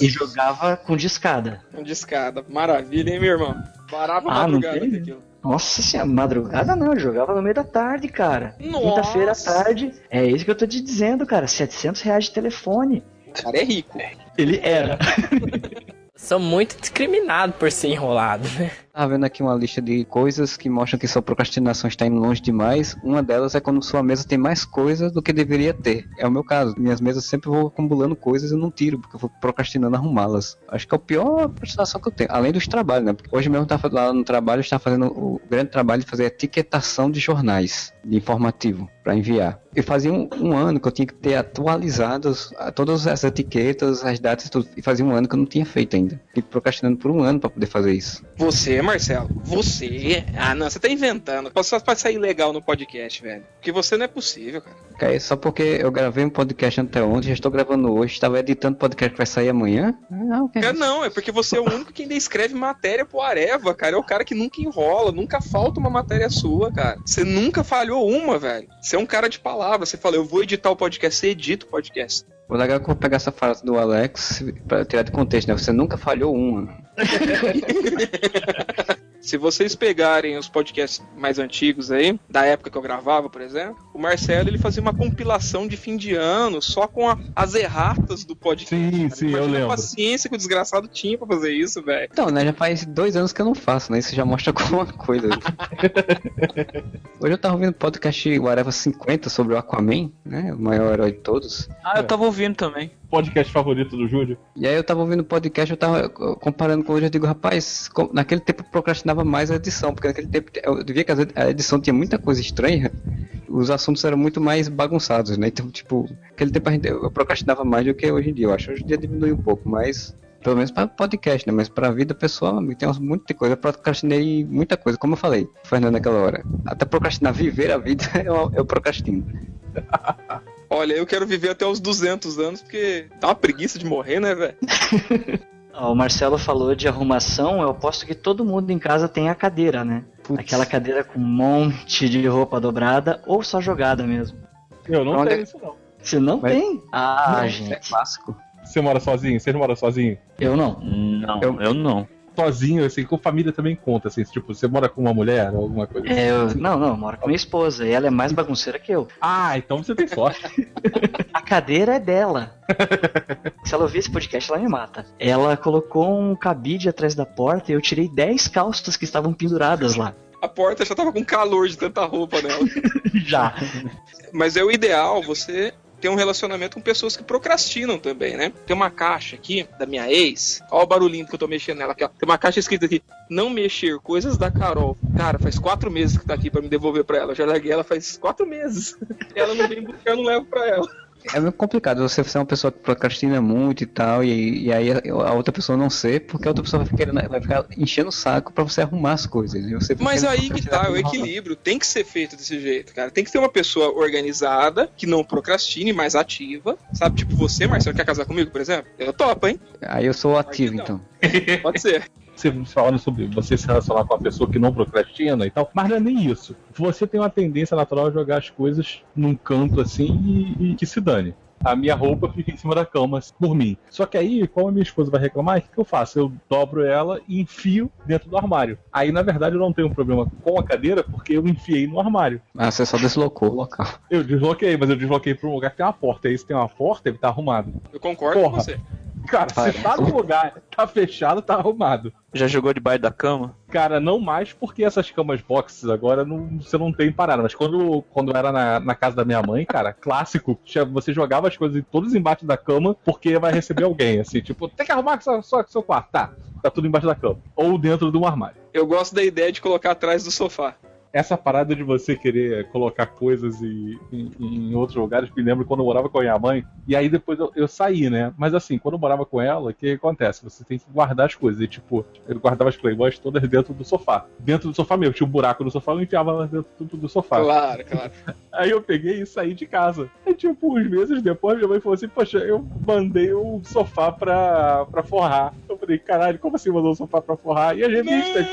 e jogava com discada. Um discada. Maravilha, hein, meu irmão? Parava Ah, não madrugada tem? com aquilo. Nossa senhora, madrugada não, ele jogava no meio da tarde, cara. Nossa. Quinta-feira à tarde. É isso que eu tô te dizendo, cara. 700 reais de telefone. O cara é rico. Ele era. Sou muito discriminado por ser enrolado, né? Tava vendo aqui uma lista de coisas que mostram que sua procrastinação está indo longe demais. Uma delas é quando sua mesa tem mais coisas do que deveria ter. É o meu caso. Minhas mesas sempre vou acumulando coisas e não tiro, porque eu vou procrastinando arrumá-las. Acho que é a pior procrastinação que eu tenho. Além dos trabalhos, né? Porque hoje mesmo tava lá no trabalho, estava fazendo o grande trabalho de fazer etiquetação de jornais, de informativo, para enviar. Eu fazia um, um ano que eu tinha que ter atualizado as- a- todas as etiquetas, as datas e tudo. E fazia um ano que eu não tinha feito ainda. Fiquei procrastinando por um ano para poder fazer isso. Você é Marcelo, você. Ah, não, você tá inventando. Só pra sair legal no podcast, velho. Porque você não é possível, cara. Cara, só porque eu gravei um podcast anteontem, já estou gravando hoje, estava editando podcast que vai sair amanhã? Não, que Cara, não, é porque você é o único que ainda escreve matéria pro Areva, cara. É o cara que nunca enrola, nunca falta uma matéria sua, cara. Você nunca falhou uma, velho. Você é um cara de palavra. Você fala, eu vou editar o podcast, você edita o podcast. O legal é que eu vou pegar essa frase do Alex pra tirar de contexto, né? Você nunca falhou uma. Se vocês pegarem os podcasts mais antigos aí, da época que eu gravava, por exemplo, o Marcelo ele fazia uma compilação de fim de ano só com a- as erratas do podcast. Sim, cara. sim, eu Imagina lembro. a paciência que o desgraçado tinha pra fazer isso, velho. Então, né? Já faz dois anos que eu não faço, né? Isso já mostra alguma coisa. Hoje eu tava ouvindo o podcast Whatever 50 sobre o Aquaman, né? O maior herói de todos. Ah, eu tava ouvindo também. Podcast favorito do Júlio? E aí eu tava ouvindo o podcast, eu tava comparando com hoje, eu digo, rapaz, naquele tempo eu procrastinava mais a edição, porque naquele tempo eu via que a edição tinha muita coisa estranha, os assuntos eram muito mais bagunçados, né? Então, tipo, naquele tempo a gente, eu procrastinava mais do que hoje em dia, eu acho. Hoje em dia diminui um pouco, mas pelo menos para podcast, né? Mas pra vida pessoal tem uns- muita coisa. Eu procrastinei muita coisa, como eu falei, Fernando, naquela hora. Até procrastinar viver a vida, eu, eu procrastino. Olha, eu quero viver até os 200 anos, porque dá uma preguiça de morrer, né, velho? O Marcelo falou de arrumação, eu aposto que todo mundo em casa tem a cadeira, né? Putz. Aquela cadeira com um monte de roupa dobrada ou só jogada mesmo. Eu não Onde tenho é- isso, não. Você não Mas- tem? Ah, Não, É gente. clássico. Você mora sozinho? Você mora sozinho? Eu não. Não, Eu- eu, não. Sozinho, assim, com família também conta, assim, tipo, você mora com uma mulher ou alguma coisa assim. É, eu- não, não, eu moro com minha esposa e ela é mais bagunceira que eu. Ah, então você tem sorte. A cadeira é dela. Se ela ouvir esse podcast, ela me mata. Ela colocou um cabide atrás da porta e eu tirei 10 calças que estavam penduradas lá. A porta já tava com calor de tanta roupa nela. Já. Mas é o ideal você ter um relacionamento com pessoas que procrastinam também, né? Tem uma caixa aqui da minha ex. Olha o barulhinho que eu tô mexendo nela aqui, ó. Tem uma caixa escrita aqui: Não mexer, coisas da Carol. Cara, faz quatro meses que tá aqui pra me devolver pra ela. Eu já larguei ela faz quatro meses. ela não vem buscar, eu não levo pra ela. É meio complicado você ser uma pessoa que procrastina muito e tal, e, e aí a, outra pessoa não ser, porque a outra pessoa vai ficar, vai ficar enchendo o saco pra você arrumar as coisas. Mas aí que tá, o equilíbrio tem que ser feito desse jeito, cara. Tem que ter uma pessoa organizada, que não procrastine, mais ativa. Sabe, tipo você, Marcelo, quer casar comigo, por exemplo? Eu topo, hein? Aí eu sou ativo, então. Pode ser. Você falando sobre você se relacionar com uma pessoa que não procrastina e tal, mas não é nem isso. Você tem uma tendência natural a jogar as coisas num canto assim e, e que se dane. A minha roupa fica em cima da cama por mim. Só que aí, como a minha esposa vai reclamar, o que, eu faço? Eu dobro ela e enfio dentro do armário. Aí, na verdade, eu não tenho um problema com a cadeira porque eu enfiei no armário. Ah, você só deslocou o local. Eu desloquei, mas eu desloquei para um lugar que tem uma porta. Aí, se tem uma porta, ele tá arrumado. Eu concordo Porra. com você. Cara, se tá no lugar, tá fechado, tá arrumado. Já jogou debaixo da cama? Cara, não mais porque essas camas boxes agora não, você não tem parada. Mas quando, quando era na, na casa da minha mãe, cara, clássico, tinha- você jogava as coisas todas embaixo da cama porque vai receber alguém. Assim, tipo, tem que arrumar só, só seu quarto. Tá, tá tudo embaixo da cama. Ou dentro de um armário. Eu gosto da ideia de colocar atrás do sofá. Essa parada de você querer colocar coisas e- em, em outros lugares, me lembro quando eu morava com a minha mãe. E aí depois eu, eu saí, né? Mas assim, quando eu morava com ela, o que acontece? Você tem que guardar as coisas. E tipo, eu guardava as playboys todas dentro do sofá. Dentro do sofá mesmo. Tinha um buraco no sofá, eu enfiava elas dentro do, do sofá. Claro, claro. Aí eu peguei e saí de casa. Aí, tipo, uns meses depois, minha mãe falou assim: Poxa, eu mandei o sofá pra, pra forrar. Eu falei: Caralho, como assim mandou o sofá pra forrar? E as revistas?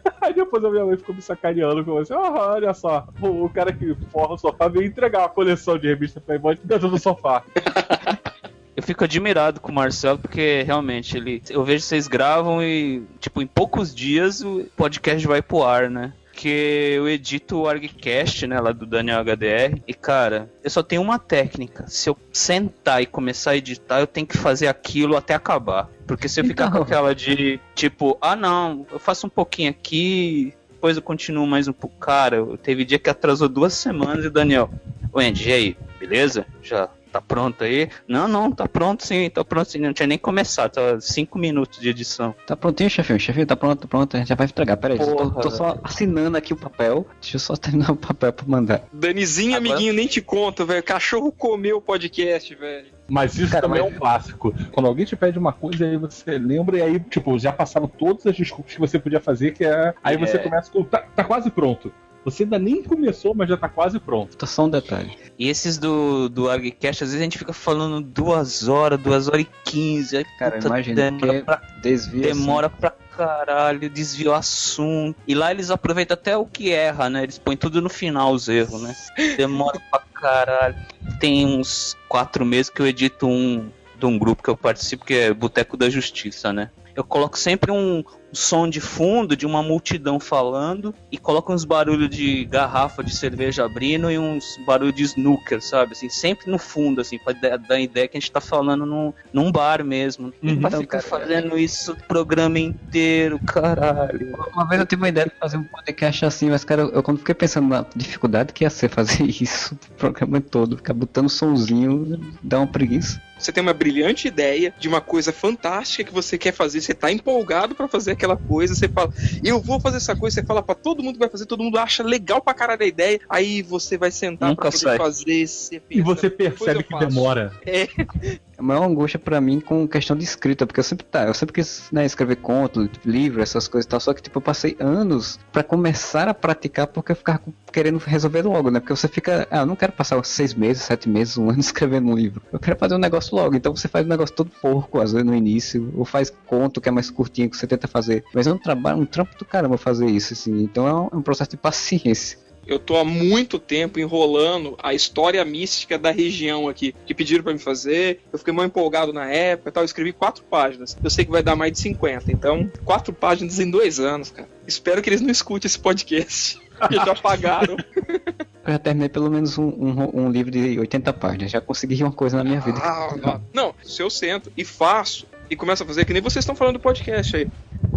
Aí depois a minha mãe ficou me sacaneando, falou assim: "Ah, olha só, o cara que forra o sofá veio entregar uma coleção de revistas Playboy dentro do sofá. Eu fico admirado com o Marcelo, porque realmente ele. Eu vejo vocês gravam e, tipo, em poucos dias o podcast vai pro ar, né? Que eu edito o ArgCast, né, lá do Daniel HDR. E, cara, eu só tenho uma técnica. Se eu sentar e começar a editar, eu tenho que fazer aquilo até acabar. Porque se eu ficar com Então. aquela de, tipo, ah, não, eu faço um pouquinho aqui, depois eu continuo mais um pouco. Cara, eu- teve dia que atrasou duas semanas e o Daniel, ô Andy, e aí, beleza? Já tá pronto aí? Não, não, tá pronto sim, tá pronto sim. Não tinha nem começado, tá cinco minutos de edição. Tá prontinho, chefinho? Chefinho, tá pronto, tá pronto. A gente já vai entregar. Pera aí, tô, tô só assinando aqui o papel. Deixa eu só terminar o papel pra mandar. Danizinho, Agora- amiguinho, nem te conta, velho. Cachorro comeu o podcast, velho. Mas isso Cara, também mas- é um clássico. Quando alguém te pede uma coisa, aí você lembra, e aí, tipo, já passaram todas as desculpas que você podia fazer, que é. Aí você É. começa com. Tá, tá quase pronto. Você ainda nem começou, mas já tá quase pronto. Tá só um detalhe. E esses do, do ArgCast, às vezes a gente fica falando duas horas, duas horas e quinze. Aí, Cara, puta, imagina demora que pra desvia. assim. Demora pra caralho, desvia o assunto. E lá eles aproveitam até o que erra, né? Eles põem tudo no final os erros, né? Demora pra caralho. Tem uns quatro meses que eu edito um de um grupo que eu participo, que é Boteco da Justiça, né? Eu coloco sempre um, som de fundo de uma multidão falando e coloco uns barulhos de garrafa de cerveja abrindo e uns barulhos de snooker, sabe? Assim, sempre no fundo, assim, pra dar a ideia que a gente tá falando num, num bar mesmo. Uhum. pra Então, ficar cara, fazendo isso o programa inteiro, caralho. Uma vez eu tive uma ideia de fazer um podcast assim, mas cara, eu, quando fiquei pensando na dificuldade que ia ser fazer isso o programa todo, ficar botando sonzinho, dá uma preguiça. Você tem uma brilhante ideia de uma coisa fantástica que você quer fazer, você tá empolgado pra fazer aquela coisa, você fala, eu vou fazer essa coisa, você fala pra todo mundo que vai fazer, todo mundo acha legal pra caralho a ideia, aí você vai sentar Nunca pra poder sai. fazer, você E você "Depois percebe que faço." demora. A maior angústia pra mim com questão de escrita, porque eu sempre tá, eu sempre quis né, escrever conto, livro, essas coisas e tal, só que tipo, eu passei anos pra começar a praticar porque eu ficava querendo resolver logo, né? Porque você fica, ah, eu não quero passar seis meses, sete meses, um ano escrevendo um livro. Eu quero fazer um negócio logo, então você faz um negócio todo porco, às vezes no início, ou faz conto que é mais curtinho que você tenta fazer. Mas é um trabalho, um trampo do caramba fazer isso, assim. Então é um, é um processo de paciência. Eu tô há muito tempo enrolando a história mística da região aqui, que pediram pra me fazer. Eu fiquei mal empolgado na época e tal. Eu escrevi quatro páginas. Eu sei que vai dar mais de 50. Então, quatro páginas em dois anos, cara. Espero que eles não escutem esse podcast. Porque já pagaram. Eu já terminei pelo menos um, um, um livro de 80 páginas, já consegui uma coisa na minha vida. Ah, não. não, se eu sento e faço e começo a fazer, que nem vocês estão falando do podcast aí.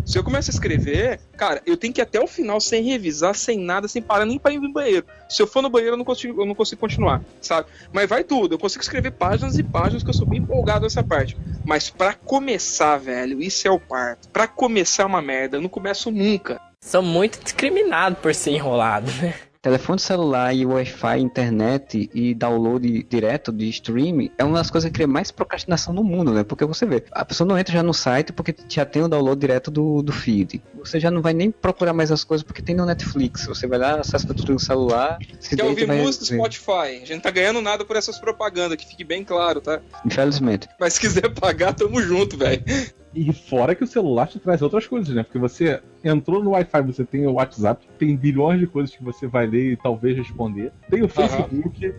Se eu começo a escrever, cara, eu tenho que ir até o final sem revisar, sem nada, sem parar nem pra ir no banheiro. Se eu for no banheiro, eu não consigo, eu não consigo continuar, sabe? Mas vai tudo, eu consigo escrever páginas e páginas que eu sou bem empolgado nessa parte. Mas pra começar, velho, isso é o parto. Pra começar é uma merda, eu não começo nunca. Sou muito discriminado por ser enrolado, né? Telefone celular e Wi-Fi, internet e download direto de streaming é uma das coisas que cria mais procrastinação no mundo, né? Porque você vê, a pessoa não entra já no site porque já tem o download direto do, do feed. Você já não vai nem procurar mais as coisas porque tem no Netflix. Você vai lá, acessa tudo no celular, se Quer ouvir vai música do. Spotify? A gente não tá ganhando nada por essas propagandas, que fique bem claro, tá? Infelizmente. Mas se quiser pagar, tamo junto, velho. E fora que o celular te traz outras coisas, né? Porque você entrou no Wi-Fi, você tem o WhatsApp, tem bilhões de coisas que você vai ler e talvez responder. Tem o Facebook,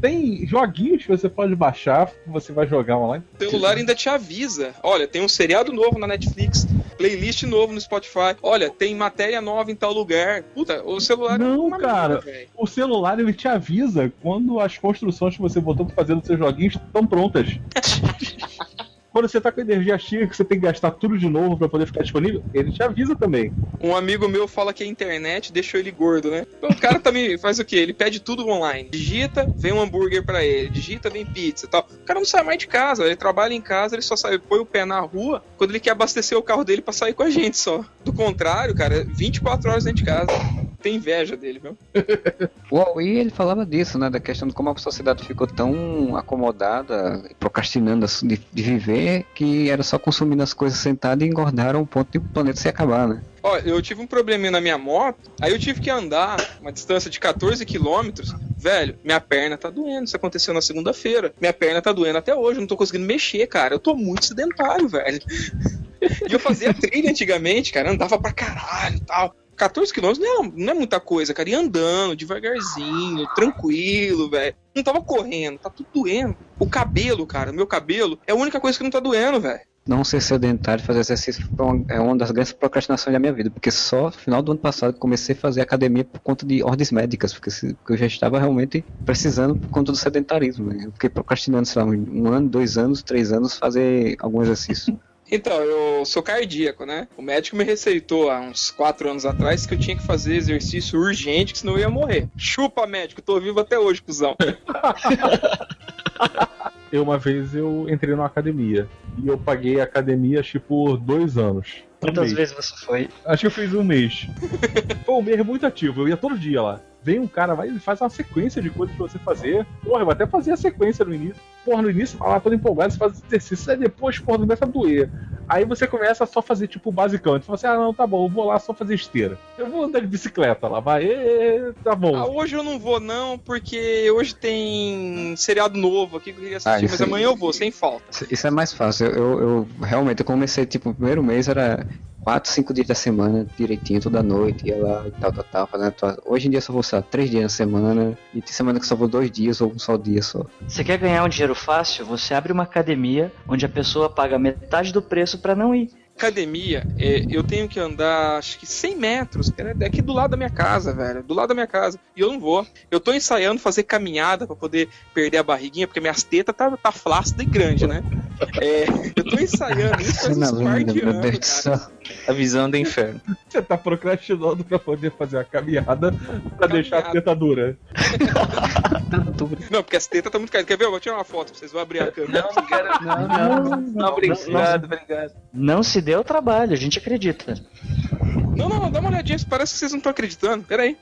tem joguinhos que você pode baixar, que você vai jogar online. O celular ainda te avisa. Olha, tem um seriado novo na Netflix, playlist novo no Spotify. Olha, tem matéria nova em tal lugar. Puta, o celular é Não, uma cara. O celular ele te avisa quando as construções que você botou pra fazer nos seus joguinhos estão prontas. Quando você tá com energia cheia, que você tem que gastar tudo de novo pra poder ficar disponível, ele te avisa também. Um amigo meu fala que a internet deixou ele gordo, né? Então o cara também faz o quê? Ele pede tudo online. Digita, vem um hambúrguer pra ele. Digita, vem pizza e tal. O cara não sai mais de casa. Ele trabalha em casa, ele só sai, põe o pé na rua quando ele quer abastecer o carro dele pra sair com a gente só. Do contrário, cara, 24 horas dentro de casa. Tem inveja dele, viu? O Huawei, ele falava disso, né? Da questão de como a sociedade ficou tão acomodada, procrastinando assim, de, de viver, que era só consumindo as coisas sentado e engordaram ao ponto de o planeta se acabar, né? Ó, eu tive um probleminha na minha moto, aí eu tive que andar uma distância de 14 quilômetros. Velho, minha perna tá doendo. Isso aconteceu na segunda-feira. Minha perna tá doendo até hoje, eu não tô conseguindo mexer, cara. Eu tô muito sedentário, velho. E eu fazia trilha antigamente, cara, andava pra caralho e tal. 14 quilômetros não é, não é muita coisa, cara. Ia andando, devagarzinho, tranquilo, velho. Não tava correndo, tá tudo doendo. O cabelo, cara, meu cabelo é a única coisa que não tá doendo, velho. Não ser sedentário e fazer exercício é uma das grandes procrastinações da minha vida, porque só no final do ano passado comecei a fazer academia por conta de ordens médicas, porque, eu já estava realmente precisando por conta do sedentarismo. né? Eu fiquei procrastinando, sei lá, um, um ano, dois anos, três anos fazer algum exercício. Então, eu sou cardíaco, né? O médico me receitou há uns quatro anos atrás que eu tinha que fazer exercício urgente, que senão eu ia morrer. Chupa, médico, tô vivo até hoje, cuzão. Eu, uma vez eu entrei numa academia. E eu paguei a academia, por dois anos. Um Quantas mês. vezes você foi? Acho que eu fiz um mês. Foi um mês muito ativo, eu ia todo dia lá. Vem um cara, vai e faz uma sequência de coisas pra você fazer. Porra, eu vou até fazer a sequência no início. Porra, no início fala todo empolgado, você faz o exercício, aí depois, porra, começa a doer. Aí você começa a só fazer tipo o basicão. Você fala assim, ah não, tá bom, eu vou lá só fazer esteira. Eu vou andar de bicicleta lá, vai, ê, tá bom. Ah, hoje eu não vou, não, porque hoje tem seriado novo aqui que eu queria assistir, Ah, mas amanhã eu vou, sem falta. Isso- Isso é mais fácil. Eu, eu, eu realmente eu comecei, tipo, o primeiro mês era 4, 5 dias da semana, direitinho, toda noite, ia lá e tal, tal, tal, fazendo tua... Hoje em dia eu só vou, lá, 3 dias na semana, e tem semana que só vou 2 dias ou um só dia só. Você quer ganhar um dinheiro fácil? Você abre uma academia onde a pessoa paga metade do preço pra não ir. Academia, é, eu tenho que andar acho que 100 metros, cara, é aqui do lado da minha casa, velho, do lado da minha casa, e eu não vou. Eu tô ensaiando fazer caminhada pra poder perder a barriguinha, porque minhas tetas tá, tá flácida e grande, né? É, eu tô ensaiando isso faz uns par de do anos. A visão do inferno. Você tá procrastinando pra poder fazer a caminhada pra deixar a Caminhada. teta dura. Não, porque as tetas tá muito caídas. Quer ver? Eu vou tirar uma foto pra vocês, vou abrir a câmera. Não, quero. Não, não. Não, obrigado, obrigado. Não se o trabalho, a gente acredita. Não, não, não, dá uma olhadinha, parece que vocês não estão acreditando. Pera aí.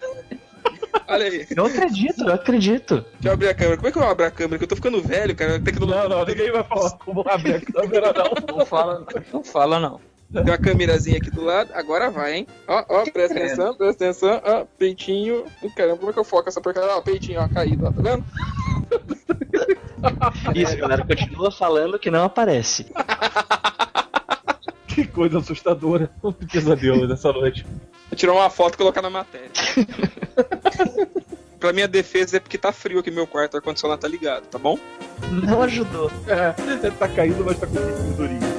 Olha aí, Eu acredito, eu acredito. deixa eu abrir a câmera. Como é que eu abro a câmera? Que eu tô ficando velho, cara. Tecnologia. Não, não, ninguém vai falar como abrir a câmera, não. Não fala, não fala, não. Tem uma câmerazinha aqui do lado, agora vai, hein? Ó, ó, presta atenção, presta atenção, ó, peitinho. Caramba, como é que eu foco essa porcaria? Ó, peitinho, ó, caído, ó, tá vendo? Isso, galera, continua falando que não aparece. Que coisa assustadora. Um pesadelo nessa noite. Vou tirar uma foto e colocar na matéria. pra minha defesa é porque tá frio aqui no meu quarto, o ar-condicionado tá ligado, tá bom? Não ajudou. É, tá caído, mas tá com gordurinha,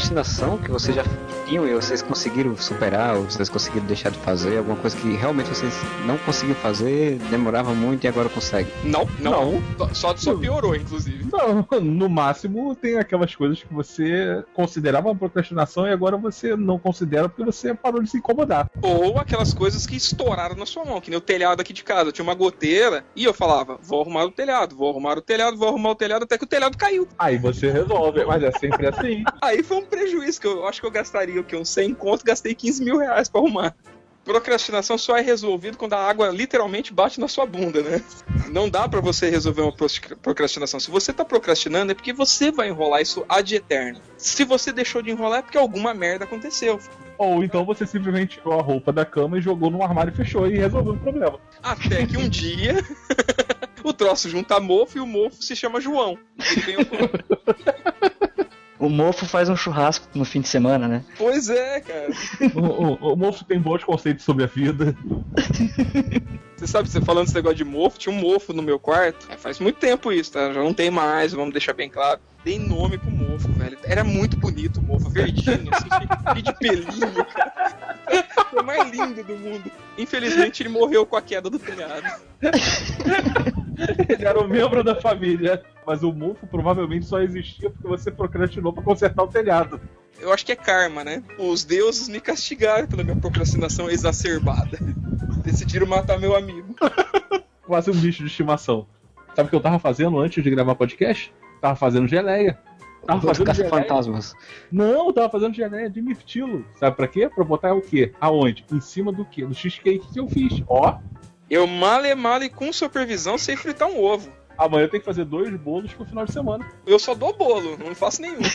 procrastinação que vocês já tinham e vocês conseguiram superar, ou vocês conseguiram deixar de fazer? Alguma coisa que realmente vocês não conseguiam fazer, demorava muito e agora conseguem? Não, não. Só, só piorou, inclusive. Não, no máximo tem aquelas coisas que você considerava uma procrastinação e agora você não considera porque você parou de se incomodar. Ou aquelas coisas que estouraram na sua mão, que nem o telhado aqui de casa. Tinha uma goteira e eu falava, vou arrumar o telhado, vou arrumar o telhado, vou arrumar o telhado, até que o telhado caiu. Aí você resolve, mas é sempre assim. Aí foi um prejuízo que eu acho que eu gastaria o que? Uns 100 conto, gastei 15 mil reais pra arrumar. Procrastinação só é resolvido quando a água literalmente bate na sua bunda, né? Não dá pra você resolver uma procrastinação. Se você tá procrastinando é porque você vai enrolar isso ad eterno. Se você deixou de enrolar é porque alguma merda aconteceu. Ou então você simplesmente tirou a roupa da cama e jogou no armário e fechou e resolveu o problema. Até que um dia o troço junta mofo e o mofo se chama João. O mofo faz um churrasco no fim de semana, né? Pois é, cara. O, o, o moço tem bons conceitos sobre a vida. Você sabe, você falando esse negócio de mofo, tinha um mofo no meu quarto. É, faz muito tempo isso, tá? Já não tem mais, vamos deixar bem claro. Dei nome pro mofo, velho. Era muito bonito o mofo, verdinho, assim, de pelinho, cara. Foi o mais lindo do mundo. Infelizmente, ele morreu com a queda do telhado. Ele era um membro da família. Mas o mofo provavelmente só existia porque você procrastinou pra consertar o telhado. Eu acho que é karma, né? Os deuses me castigaram pela minha procrastinação exacerbada. Decidiram matar meu amigo. Quase um bicho de estimação. Sabe o que eu tava fazendo antes de gravar podcast? Tava fazendo geleia. Tava fazendo Caça geleia. fantasmas. Não, eu tava fazendo geleia de mirtilo. Sabe pra quê? Pra botar o quê? Aonde? Em cima do quê? Do cheesecake que eu fiz. Ó, Eu male male com supervisão sei fritar um ovo. Amanhã eu tenho que fazer dois bolos pro final de semana. Eu só dou bolo, não faço nenhum.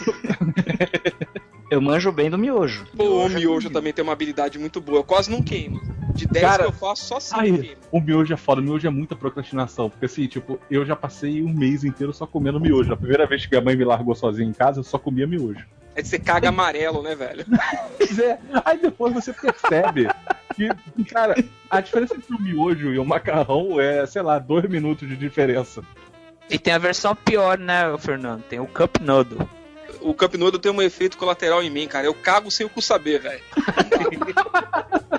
Eu manjo bem do miojo. Pô, o miojo também tem uma habilidade muito boa. Eu quase não queimo. De 10 Cara, que eu faço, só 5 Aí, queimo. o miojo é foda, o miojo é muita procrastinação. Porque assim, tipo, eu já passei um mês inteiro só comendo miojo. A primeira vez que a mãe me largou sozinha em casa, eu só comia miojo. É que você caga amarelo, né, velho? Pois é, aí depois você percebe E, cara, a diferença entre o miojo e o macarrão é, sei lá, dois minutos de diferença. E tem a versão pior, né, Fernando? Tem o Cup Noodle. O Cup Noodle tem um efeito colateral em mim, cara. Eu cago sem o cu saber, velho.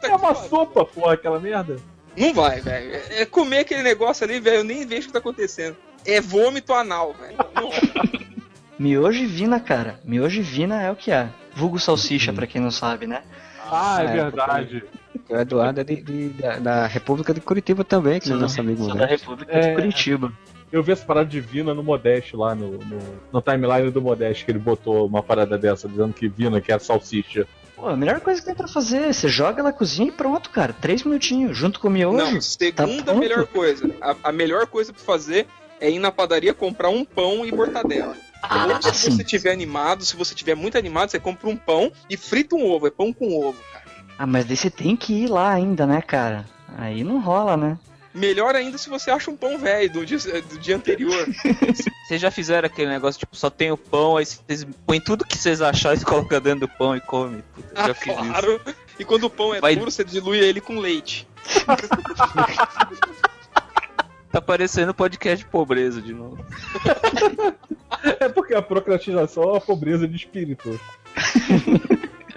É uma sopa, porra, aquela merda. Não vai, velho. É comer aquele negócio ali, velho. Eu nem vejo o que tá acontecendo. É vômito anal, velho. Não. Miojo e vina, cara. Miojo e vina é o que é. Vulgo salsicha, pra quem não sabe, né? Ah, é, É, verdade. O Eduardo é de, de- da, da República de Curitiba também, que é nosso amigo. sou né? da República É. de Curitiba. Eu vi essa parada divina no Modeste lá no, no, no timeline do Modeste, que ele botou uma parada dessa, dizendo que Vina que é salsicha. Pô, a melhor coisa que tem pra fazer, você joga na cozinha e pronto, cara. Três minutinhos, junto com o miojo. Não, segunda pronto. melhor coisa. A, a melhor coisa pra fazer é ir na padaria comprar um pão e mortadela. Ah, Ou se assim. você tiver animado, se você tiver muito animado, você compra um pão e frita um ovo. É pão com ovo, cara. Ah, mas daí você tem que ir lá ainda, né, cara? Aí não rola, né? Melhor ainda se você acha um pão velho do dia, do dia anterior. Vocês já fizeram aquele negócio, tipo, só tem o pão, aí vocês põem tudo que vocês acharem e colocam dentro do pão e comem. Puta, eu já fiz isso. claro. E quando o pão é Vai- duro, você dilui ele com leite. Tá parecendo podcast de pobreza de novo. É porque a procrastinação é uma pobreza de espírito.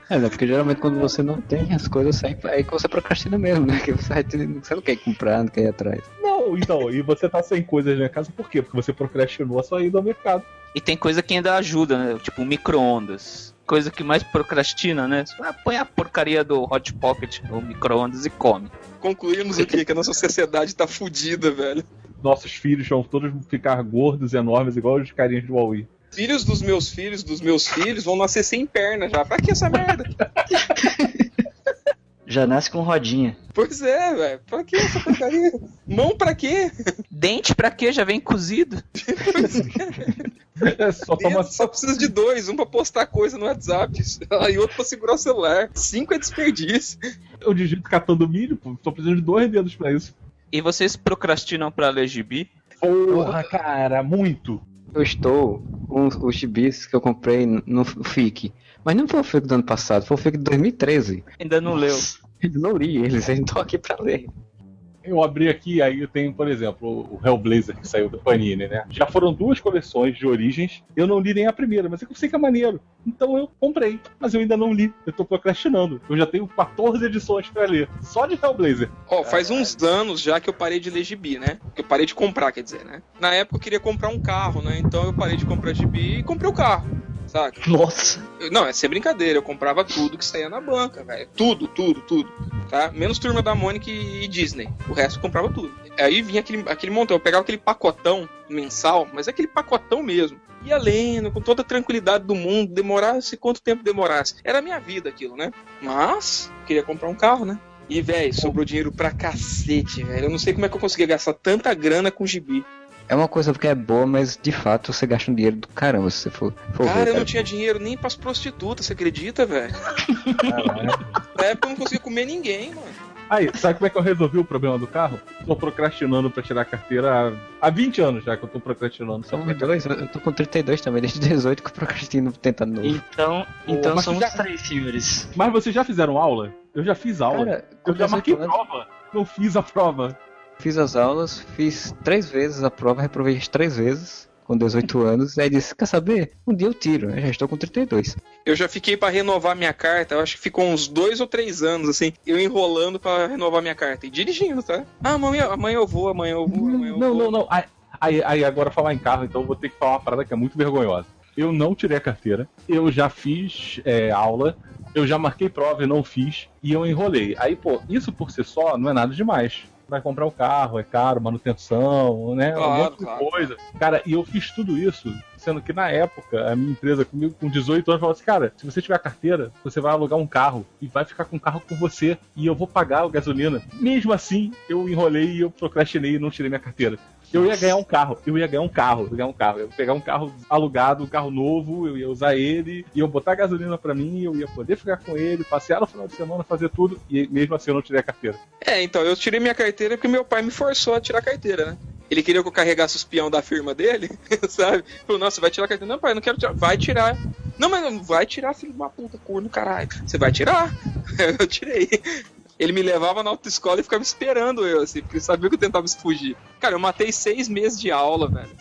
É, né? porque geralmente quando você não tem as coisas, aí, aí que você procrastina mesmo, né? Que você, você não quer ir comprar, não quer ir atrás. Não, então, e você tá sem coisas na casa por quê? Porque você procrastinou a sua ida ao mercado. E tem coisa que ainda ajuda, né? Tipo, micro-ondas. Coisa que mais procrastina, né? Ah, põe a porcaria do Hot Pocket no micro-ondas e come. Concluímos o quê? Que a nossa sociedade tá fudida, velho. Nossos filhos vão todos ficar gordos e enormes, igual os carinhas do Huawei. Filhos dos meus filhos, dos meus filhos, vão nascer sem perna já. Pra que essa merda? Já nasce com rodinha. Pois é, velho. Pra que essa porcaria? Mão pra quê? Dente pra quê? Já vem cozido. É só toma Só precisa de dois, um pra postar coisa no WhatsApp e outro pra segurar o celular. Cinco é desperdício. Eu digito catando milho, pô. Tô precisando de dois dedos pra isso. E vocês procrastinam pra ler gibi? Porra, cara, muito. Eu estou com os, gibis que eu comprei no FIC. Mas não foi o FIC do ano passado, foi o FIC de 2013. Ainda não leu. Eu não li eles, eles estão aqui pra ler. Eu abri aqui, aí eu tenho, por exemplo, o Hellblazer que saiu da Panini, né? Já foram duas coleções de origens. Eu não li nem a primeira, mas eu sei que é maneiro. Então eu comprei, mas eu ainda não li. Eu tô procrastinando. Eu já tenho 14 edições pra ler, só de Hellblazer. Ó, faz uns anos já que eu parei de ler gibi, né? Que eu parei de comprar, quer dizer, né? Na época eu queria comprar um carro, né? Então eu parei de comprar gibi e comprei o carro. Saca? Nossa. Eu- Não, é sem brincadeira, eu comprava tudo que saía na banca, velho. Tudo, tudo, tudo. Tá? Menos turma da Mônica e Disney. O resto eu comprava tudo. Aí vinha aquele, aquele montão, eu pegava aquele pacotão mensal, mas é aquele pacotão mesmo. Ia lendo com toda a tranquilidade do mundo, demorasse quanto tempo demorasse. Era a minha vida aquilo, né? Mas, queria comprar um carro, né? E, velho, sobrou dinheiro pra cacete, velho. Eu não sei como é que eu conseguia gastar tanta grana com gibi. É uma coisa que é boa, mas de fato você gasta um dinheiro do caramba se você for, for Cara, ver. eu não tinha dinheiro nem pras prostitutas, você acredita, velho? Na época eu não conseguia comer ninguém, mano. Aí, sabe como é que eu resolvi o problema do carro? Tô procrastinando pra tirar a carteira há, há 20 anos já que eu tô procrastinando. Só Somos dois, eu tô com 32 também, desde 18 que eu procrastino tentando novo. Então, então mas somos já- três, senhores. Mas vocês já fizeram aula? Eu já fiz aula. Cara, eu já 18 marquei anos, prova. Não fiz a prova. Fiz as aulas, fiz três vezes a prova, reprovei as três vezes, com 18 anos, aí disse, quer saber? Um dia eu tiro, eu já estou com 32. Eu já fiquei pra renovar minha carta, eu acho que ficou uns dois ou três anos, assim, eu enrolando pra renovar minha carta. E dirigindo, tá? Ah, amanhã, amanhã eu vou, amanhã eu vou, amanhã eu Não, vou. não, não. Aí, aí, aí agora falar em carro, então eu vou ter que falar uma parada que é muito vergonhosa. Eu não tirei a carteira, eu já fiz é, aula, eu já marquei prova e não fiz, e eu enrolei. Aí, pô, isso por si só não é nada demais. Vai comprar o carro, é caro, manutenção, né? um Claro, monte de claro. coisa. Cara, e eu fiz tudo isso, sendo que na época, a minha empresa comigo com 18 anos falou assim, cara, se você tiver carteira, você vai alugar um carro e vai ficar com o carro com você e eu vou pagar a gasolina. Mesmo assim, eu enrolei e eu procrastinei e não tirei minha carteira. Eu ia ganhar um carro, eu ia ganhar um carro, ganhar um carro. Eu ia pegar um carro alugado, um carro novo, eu ia usar ele, ia botar gasolina pra mim, eu ia poder ficar com ele, passear no final de semana, fazer tudo, e mesmo assim eu não tirei a carteira. É, então, eu tirei minha carteira porque meu pai me forçou a tirar a carteira, né? Ele queria que eu carregasse os peão da firma dele, sabe? Falou, nossa, vai tirar a carteira. Não, pai, não quero tirar. Vai tirar. Não, mas não vai tirar, filho de uma puta, corno, caralho. Você vai tirar? eu tirei. Ele me levava na autoescola e ficava esperando eu, assim, porque sabia que eu tentava fugir. Cara, eu matei seis meses de aula, velho.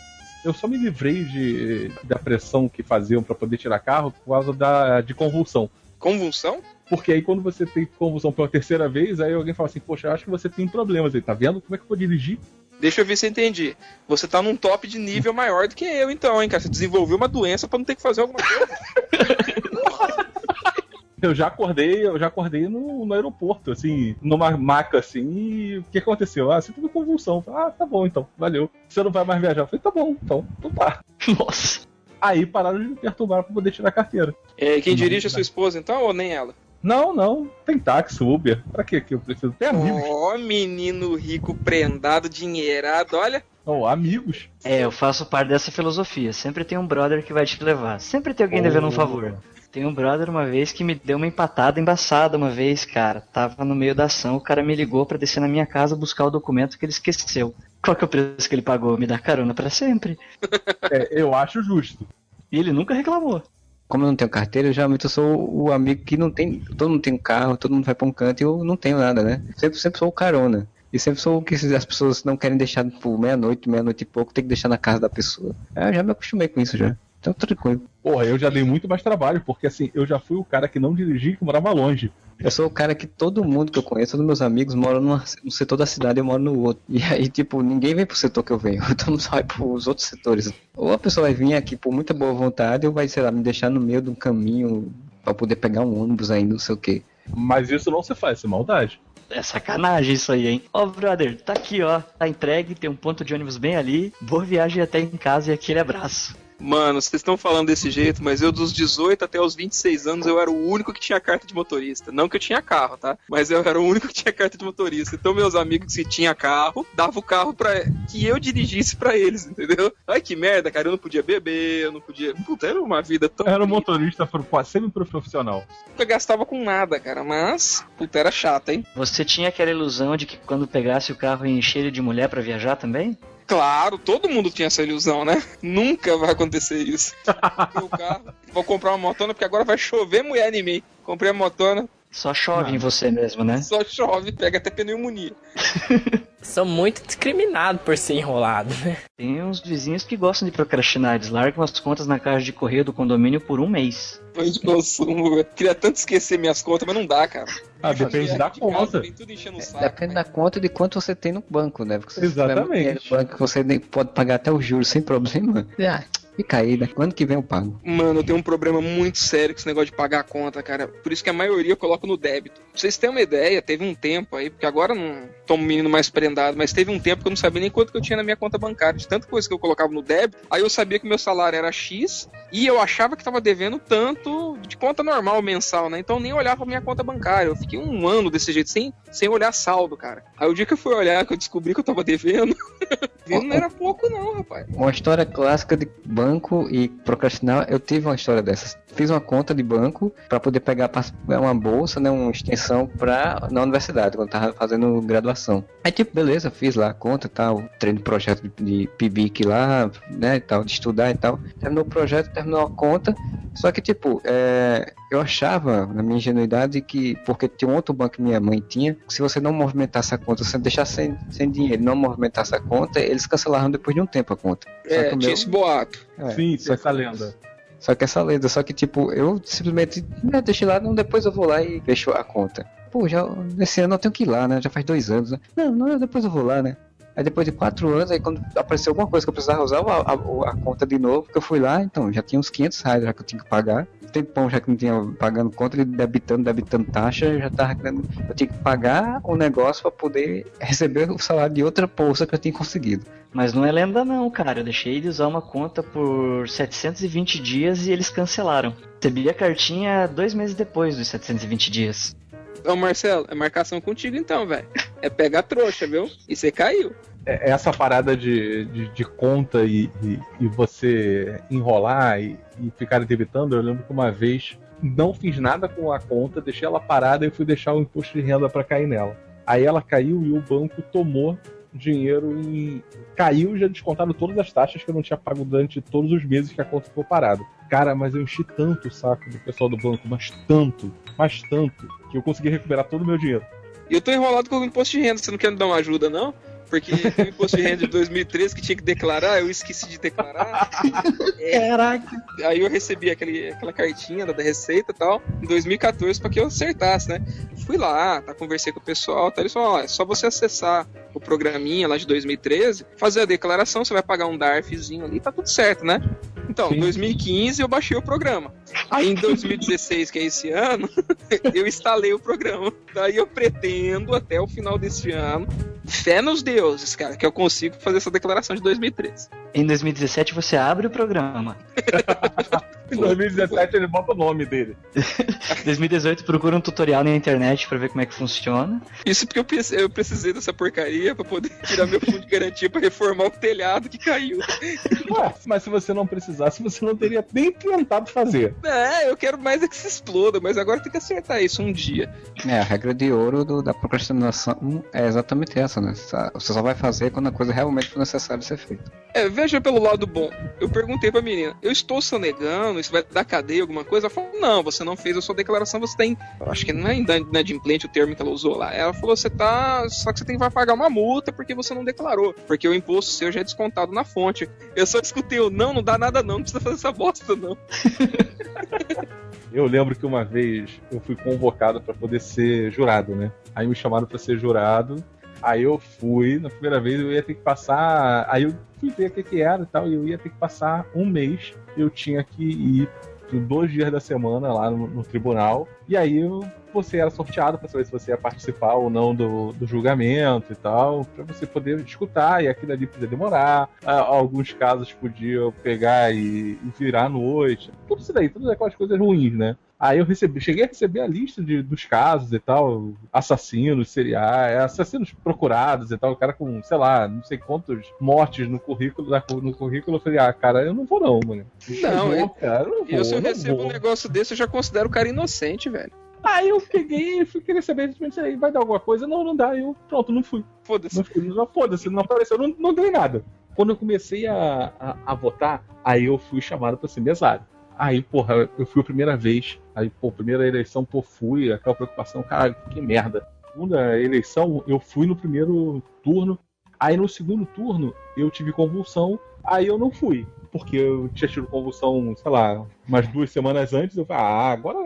Eu só me livrei de, da pressão que faziam pra poder tirar carro por causa da, de convulsão. Convulsão? Porque aí quando você tem convulsão pela terceira vez, aí alguém fala assim, poxa, eu acho que você tem problemas aí, tá vendo? Como é que eu vou dirigir? Deixa eu ver se eu entendi. Você tá num top de nível maior do que eu, então, hein, cara? Você desenvolveu uma doença pra não ter que fazer alguma coisa. Eu já acordei, eu já acordei no, no aeroporto, assim, numa maca assim, e o que aconteceu? Ah, você teve convulsão. Ah, tá bom então, valeu. Você não vai mais viajar? Eu falei, tá bom, então, então tá. Nossa. Aí pararam de me perturbar pra poder tirar a carteira. É, quem dirige é sua esposa, então, ou nem ela? Não, não, tem táxi, Uber. Pra que que eu preciso? Tem amigos. Ó, menino rico, prendado, dinheirado, olha. Oh, amigos. É, eu faço parte dessa filosofia. Sempre tem um brother que vai te levar. Sempre tem alguém Oh. devendo um favor. Tem um brother uma vez que me deu uma empatada embaçada uma vez, cara. Tava no meio da ação, o cara me ligou pra descer na minha casa buscar o documento que ele esqueceu. Qual que é o preço que ele pagou? Me dá carona pra sempre. É, eu acho justo. E ele nunca reclamou. Como eu não tenho carteira, eu, geralmente eu sou o amigo que não tem. Todo mundo tem um carro, todo mundo vai pra um canto e eu não tenho nada, né? Sempre, sempre sou o carona. E sempre sou o que as pessoas não querem deixar por meia-noite, meia-noite e pouco, tem que deixar na casa da pessoa. É, eu já me acostumei com isso já. Então tranquilo. Porra, eu já dei muito mais trabalho, porque assim, eu já fui o cara que não dirigia que morava longe. Eu sou o cara que todo mundo que eu conheço, todos meus amigos moram numa- no setor da cidade e eu moro no outro. E aí, tipo, ninguém vem pro setor que eu venho. Todo mundo só vai pros outros setores. Ou a pessoa vai vir aqui por muita boa vontade, ou vai, sei lá, me deixar no meio de um caminho pra poder pegar um ônibus ainda, não sei o quê. Mas isso não se faz, isso é maldade. É sacanagem isso aí, hein? Ó, brother, tá aqui, ó. Tá entregue, tem um ponto de ônibus bem ali. Boa viagem até em casa e aquele abraço. Mano, vocês estão falando desse jeito, mas eu dos 18 até os 26 anos eu era o único que tinha carta de motorista. Não que eu tinha carro, tá? Mas eu era o único que tinha carta de motorista. Então meus amigos que tinham carro, dava o carro para que eu dirigisse pra eles, entendeu? Ai que merda, cara, eu não podia beber, eu não podia. Puta, era uma vida tão. Eu era um motorista pro- semi-profissional. Nunca gastava com nada, cara, mas. Puta, era chato, hein? Você tinha aquela ilusão de que quando pegasse o carro ia encher ele de mulher pra viajar também? Claro, todo mundo tinha essa ilusão, né? Nunca vai acontecer isso. Carro, vou comprar uma motona porque agora vai chover mulher em mim. Comprei a motona, Só chove em você mesmo, né? só chove, pega até pneumonia. Sou muito discriminado por ser enrolado, né? Tem uns vizinhos que gostam de procrastinar, eles largam as contas na caixa de correio do condomínio por um mês. Foi de consumo, velho. Queria tanto esquecer minhas contas, mas não dá, cara. Ah, depende da de conta. O saco. Depende da conta de quanto você tem no banco, né? Porque se você Exatamente. banco, você pode pagar até os juros sem problema. Ah, fica aí, né? Quando que vem eu pago? Mano, eu tenho um problema muito sério com esse negócio de pagar a conta, cara. Por isso que a maioria eu coloco no débito. Pra vocês terem uma ideia, teve um tempo aí, porque agora eu não tô um menino mais prendado, mas teve um tempo que eu não sabia nem quanto que eu tinha na minha conta bancária. De tanta coisa que eu colocava no débito, aí eu sabia que meu salário era X e eu achava que tava devendo tanto de conta normal mensal, né? Então eu nem olhava pra minha conta bancária. Eu fiquei um ano desse jeito, sem, sem olhar saldo, cara. Aí o dia que eu fui olhar, que eu descobri que eu tava devendo não era pouco, não, rapaz. Uma história clássica de banco e procrastinar, eu tive uma história dessas. Fiz uma conta de banco para poder pegar uma bolsa, né, uma extensão pra, na universidade, quando eu tava fazendo graduação. Aí, tipo, beleza, fiz lá a conta e tal, treino projeto de, de PIBIC lá, né, e tal, de estudar e tal. Terminou o projeto, terminou a conta, só que, tipo, é, eu achava, na minha ingenuidade, que, porque tinha um outro banco que minha mãe tinha, se você não movimentasse a conta, se você deixasse sem, sem dinheiro, não movimentasse a conta, eles cancelaram depois de um tempo a conta. Só É, que o tinha meu- esse boato. é, Sim, isso é essa lenda. Só que essa lenda, só que tipo, eu simplesmente né, deixei lá, não, depois eu vou lá e fecho a conta. Pô, já nesse ano eu tenho que ir lá, né? Já faz dois anos, né? Não, não, depois eu vou lá, né? Aí depois de quatro anos, aí quando apareceu alguma coisa que eu precisava usar a, a- a conta de novo, que eu fui lá, então já tinha uns 500 reais já que eu tinha que pagar. Tempão já que não tinha pagando conta, ele debitando, debitando taxa, já tava. Eu tinha que pagar o negócio para poder receber o salário de outra bolsa que eu tinha conseguido. Mas não é lenda não, cara. Eu deixei de usar uma conta por 720 dias e eles cancelaram. Recebi a cartinha dois meses depois dos 720 dias. Ô Marcelo, é marcação contigo então, velho. É pegar trouxa, viu? E você caiu. É- Essa parada de, de, de conta e, e, e você enrolar e, e ficar debitando, eu lembro que uma vez não fiz nada com a conta, deixei ela parada e fui deixar o imposto de renda para cair nela. Aí ela caiu e o banco tomou dinheiro em. Caiu já descontaram todas as taxas que eu não tinha pago durante todos os meses que a conta ficou parada. Cara, mas eu enchi tanto o saco do pessoal do banco, mas tanto, mas tanto, que eu consegui recuperar todo o meu dinheiro. E eu tô enrolado com o imposto de renda, você não quer me dar uma ajuda, não? Porque o imposto de renda de 2013 que tinha que declarar, eu esqueci de declarar. É, Caraca. aí eu recebi aquele, aquela cartinha da Receita e tal, em 2014, pra que eu acertasse, né? Fui lá, tá, conversei com o pessoal, tá, eles falaram, ó, é só você acessar o programinha lá de 2013, fazer a declaração, você vai pagar um DARFzinho ali, tá tudo certo, né? Então, em 2015 eu baixei o programa. Aí em 2016, que é esse ano, eu instalei o programa. Daí eu pretendo, até o final deste ano, fé nos deuses, cara, que eu consigo fazer essa declaração de 2013. Em 2017 você abre o programa. Em 2017 ele bota o nome dele. 2018 procura um tutorial na internet pra ver como é que funciona. Isso porque eu, eu precisei dessa porcaria pra poder tirar meu fundo de garantia pra reformar o telhado que caiu. Ué, mas se você não precisasse, você não teria nem tentado fazer. É, eu quero mais é que se exploda, mas agora tem que acertar isso um dia. É, a regra de ouro do- da procrastinação é exatamente essa, né? Você só vai fazer quando a coisa realmente for necessária ser feita. É, veja pelo lado bom. Eu perguntei pra menina, eu estou sonegando, isso vai dar cadeia, alguma coisa? Ela falou, não, você não fez a sua declaração, você tem. Acho que não é inadimplente o termo que ela usou lá. Ela falou, você tá. Só que você tem vai pagar uma multa porque você não declarou. Porque o imposto seu já é descontado na fonte. Eu só escutei o não, não dá nada não, não precisa fazer essa bosta, não. Eu lembro que uma vez eu fui convocado para poder ser jurado, né? Aí me chamaram para ser jurado. Aí eu fui, na primeira vez eu ia ter que passar. Aí eu fui ver o que, que era e tal, e eu ia ter que passar um mês. Eu tinha que ir dois dias da semana lá no, no tribunal. E aí você era sorteado para saber se você ia participar ou não do, do julgamento e tal, para você poder escutar. E aquilo ali podia demorar. Alguns casos podiam pegar e, e virar à noite. Tudo isso daí, todas aquelas coisas ruins, né? Aí eu recebi, cheguei a receber a lista de, dos casos e tal, assassinos seriais, assassinos procurados e tal, o cara com, sei lá, não sei quantos mortes no currículo, no currículo, eu falei, ah, cara, eu não vou não, mano. Não, vou, eu- cara, eu não vou, Eu, se eu não recebo vou. um negócio desse, eu já considero o cara inocente, velho. Aí eu peguei e fui querer saber, aí, vai dar alguma coisa? Não, não dá, eu, pronto, não fui. Foda-se. Não, não foda-se, não apareceu, não, não dei nada. Quando eu comecei a, a, a votar, aí eu fui chamado pra ser mesário. Aí, porra, eu fui a primeira vez. Aí, pô, primeira eleição, pô, fui, aquela preocupação, cara, que merda. Segunda eleição, eu fui no primeiro turno. Aí no segundo turno, eu tive convulsão, aí eu não fui. Porque eu tinha tido convulsão, sei lá, umas duas semanas antes. Eu falei, ah, agora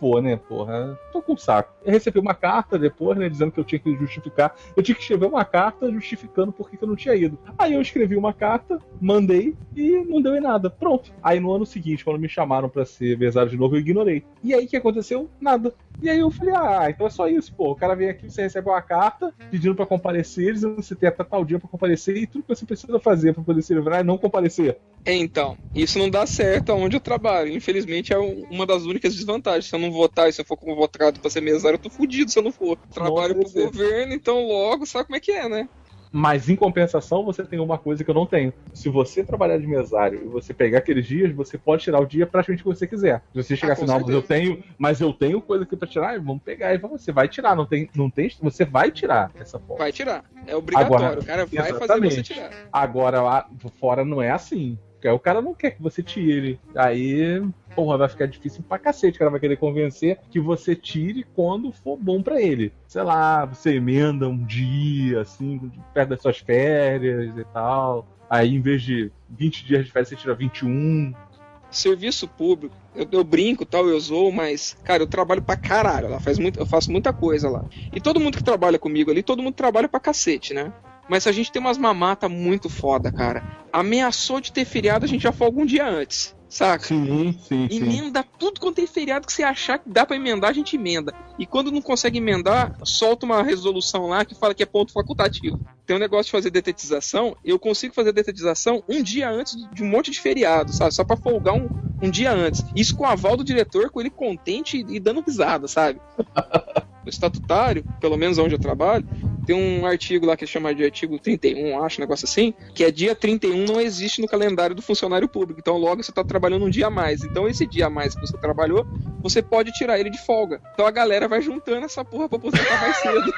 vou, né, porra? Tô com saco. Eu recebi uma carta depois, né, dizendo que eu tinha que justificar. Eu tinha que escrever uma carta justificando por que eu não tinha ido. Aí eu escrevi uma carta, mandei e não deu em nada. Pronto. Aí no ano seguinte, quando me chamaram pra ser mesário de novo, eu ignorei. E aí o que aconteceu? Nada. E aí eu falei, ah, então é só isso, pô. O cara vem aqui, você recebe uma carta pedindo pra comparecer, dizendo que você tem até tal dia pra comparecer e tudo que você precisa fazer pra poder se livrar é não comparecer. É, então, isso não dá certo aonde eu trabalho. Infelizmente é um- uma das únicas desvantagens. Se eu não votar e se eu for convocado pra ser mesário, eu tô fudido se eu não for. Trabalho pro Nossa. governo, então logo sabe como é que é, né? Mas em compensação, você tem uma coisa que eu não tenho. Se você trabalhar de mesário e você pegar aqueles dias, você pode tirar o dia praticamente que você quiser. Se você chegar Ah, assim, não, eu tenho, mas eu tenho coisa aqui pra tirar, vamos pegar e você vai tirar, não tem, não tem, você vai tirar essa forma. Vai tirar. É obrigatório. Agora, o cara vai fazer exatamente. você tirar. Agora lá fora não é assim. O cara não quer que você tire. Aí, porra, vai ficar difícil pra cacete. O cara vai querer convencer que você tire quando for bom pra ele. Sei lá, você emenda um dia, assim, perto das suas férias e tal. Aí, em vez de 20 dias de férias, você tira 21. Serviço público, eu, eu brinco tal, eu zoo, mas, cara, eu trabalho pra caralho lá, faz muito, eu faço muita coisa lá. E todo mundo que trabalha comigo ali, todo mundo trabalha pra cacete, né? Mas a gente tem umas mamata muito foda, cara. Ameaçou de ter feriado, a gente já folga um dia antes, saca? Sim, sim, Emenda tudo quanto tem feriado que você achar que dá pra emendar, a gente emenda. E quando não consegue emendar, solta uma resolução lá que fala que é ponto facultativo. Tem um negócio de fazer detetização, eu consigo fazer detetização um dia antes de um monte de feriado, sabe? Só pra folgar um, um dia antes. Isso com o aval do diretor, com ele contente e, e dando risada, sabe? Estatutário, pelo menos onde eu trabalho, Tem um artigo lá que chama de artigo 31, acho, um negócio assim, que é dia 31 não existe no calendário do funcionário público. Então logo você tá trabalhando um dia a mais. Então esse dia a mais que você trabalhou, você pode tirar ele de folga. Então a galera vai juntando essa porra pra aposentar mais cedo.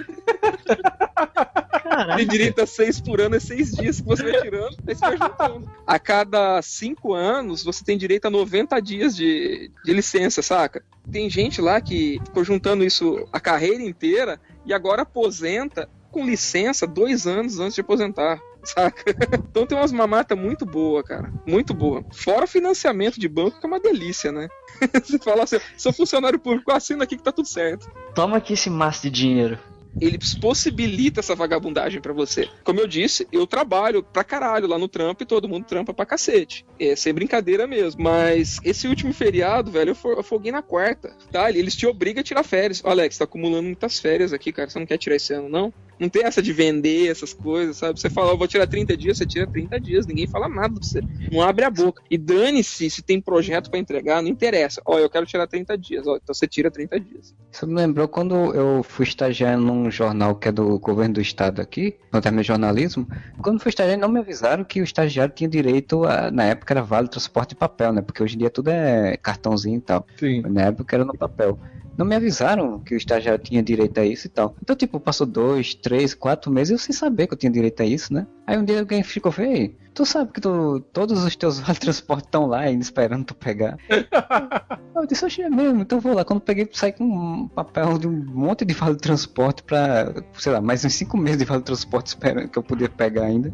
Tem direito a seis por ano, é seis dias que você vai tirando, aí você vai juntando. A cada cinco anos, você tem direito a 90 dias de, de licença, saca? Tem gente lá que ficou juntando isso a carreira inteira e agora aposenta com licença dois anos antes de aposentar. Saca? Então tem umas mamatas muito boa, cara. Muito boa. Fora o financiamento de banco, que é uma delícia, né? Você fala assim, sou funcionário público, assina aqui que tá tudo certo. Toma aqui esse maço de dinheiro. Ele possibilita essa vagabundagem pra você. Como eu disse, eu trabalho pra caralho lá no trampo e todo mundo trampa pra cacete. É sem brincadeira mesmo. Mas esse último feriado, velho, eu fo- eu folguei na quarta. Tá? Eles te obrigam a tirar férias. Alex, tá acumulando muitas férias aqui, cara. Você não quer tirar esse ano, não? Não tem essa de vender essas coisas, sabe? Você fala, eu vou tirar 30 dias, você tira 30 dias, ninguém fala nada pra você. Não abre a boca. E dane-se se tem projeto pra entregar, não interessa. Ó, eu quero tirar 30 dias, ó, então você tira 30 dias. Isso me lembrou quando eu fui estagiar num jornal que é do governo do estado aqui, no termo de jornalismo. Quando fui estagiar, não me avisaram que o estagiário tinha direito a, na época era vale transporte de papel, né? Porque hoje em dia tudo é cartãozinho e tal. Sim. Na época era no papel. Não me avisaram que o estagiário tinha direito a isso e tal. Então, tipo, passou dois, três, quatro meses eu sem saber que eu tinha direito a isso, né? Aí um dia alguém ficou, ei, tu sabe que tu, todos os teus vale transporte estão lá ainda esperando tu pegar. eu disse, oxe, é mesmo, então vou lá. Quando peguei, saí com um papel de um monte de vale transporte pra, sei lá, mais uns cinco meses de vale transporte esperando que eu podia pegar ainda.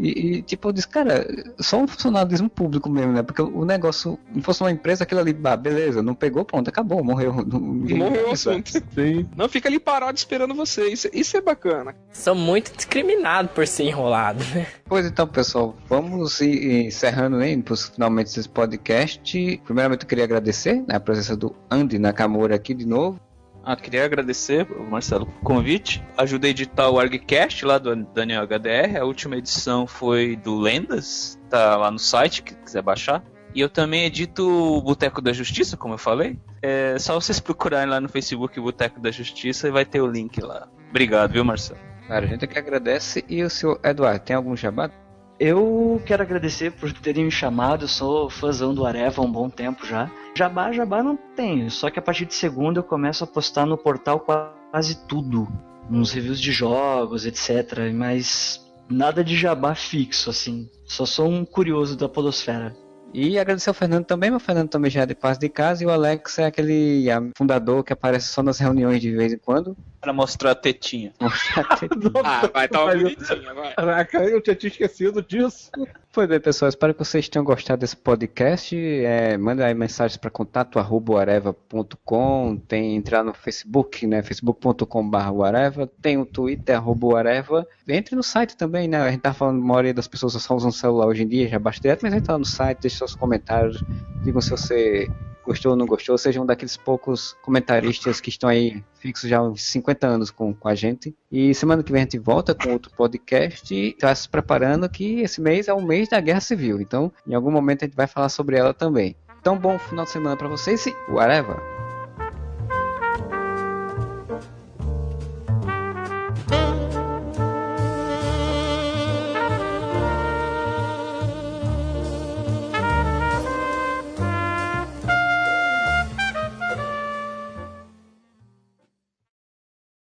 E, e, tipo, eu disse, cara, só um funcionalismo público mesmo, né? Porque o negócio, não fosse uma empresa, aquilo ali, bah, beleza, não pegou, pronto, acabou, morreu. Não, ninguém Morreu o assunto. Sim. Não fica ali parado esperando você. Isso, isso é bacana. Sou muito discriminado por ser enrolado, né? Pois então, pessoal, vamos ir encerrando né, pros finalmente desse podcast. Primeiramente, eu queria agradecer né, a presença do Andy Nakamura aqui de novo. Ah, queria agradecer, Marcelo, pelo convite. Ajudei a editar o ArgCast lá do Daniel HDR. A última edição foi do Lendas, tá lá no site, que quiser baixar. E eu também edito o Boteco da Justiça, como eu falei. É só vocês procurarem lá no Facebook Boteco da Justiça e vai ter o link lá. Obrigado, viu, Marcelo? Cara, a gente aqui agradece. E o senhor Eduardo, tem algum jabá? Eu quero agradecer por terem me chamado, eu sou fãzão do Areva há um bom tempo já. Jabá, jabá não tenho, só que a partir de segunda eu começo a postar no portal quase tudo. Uns reviews de jogos, etc. Mas nada de jabá fixo, assim. Só sou um curioso da podosfera. E agradecer ao Fernando também, mas o Fernando também já é de paz de casa. E o Alex é aquele ah, fundador que aparece só nas reuniões de vez em quando. Para mostrar a tetinha. Ah, vai, tá uma Mas eu- bonitinha, vai. Caraca, eu tinha tinha esquecido disso. Pois bem, pessoal, espero que vocês tenham gostado desse podcast. É, manda aí mensagens para contato arroba areva.com. Tem entrar no Facebook, né? facebook.com.br. Tem o Twitter. Entre no site também, né? A gente tá falando, a maioria das pessoas só usam celular hoje em dia, já basta direto, mas entra lá no site, deixa seus comentários, digam se você gostou ou não gostou, seja um daqueles poucos comentaristas que estão aí fixos já há uns 50 anos com, com a gente. E semana que vem a gente volta com outro podcast e está se preparando que esse mês é o mês da Guerra Civil. Então, em algum momento a gente vai falar sobre ela também. Então, bom final de semana para vocês e whatever!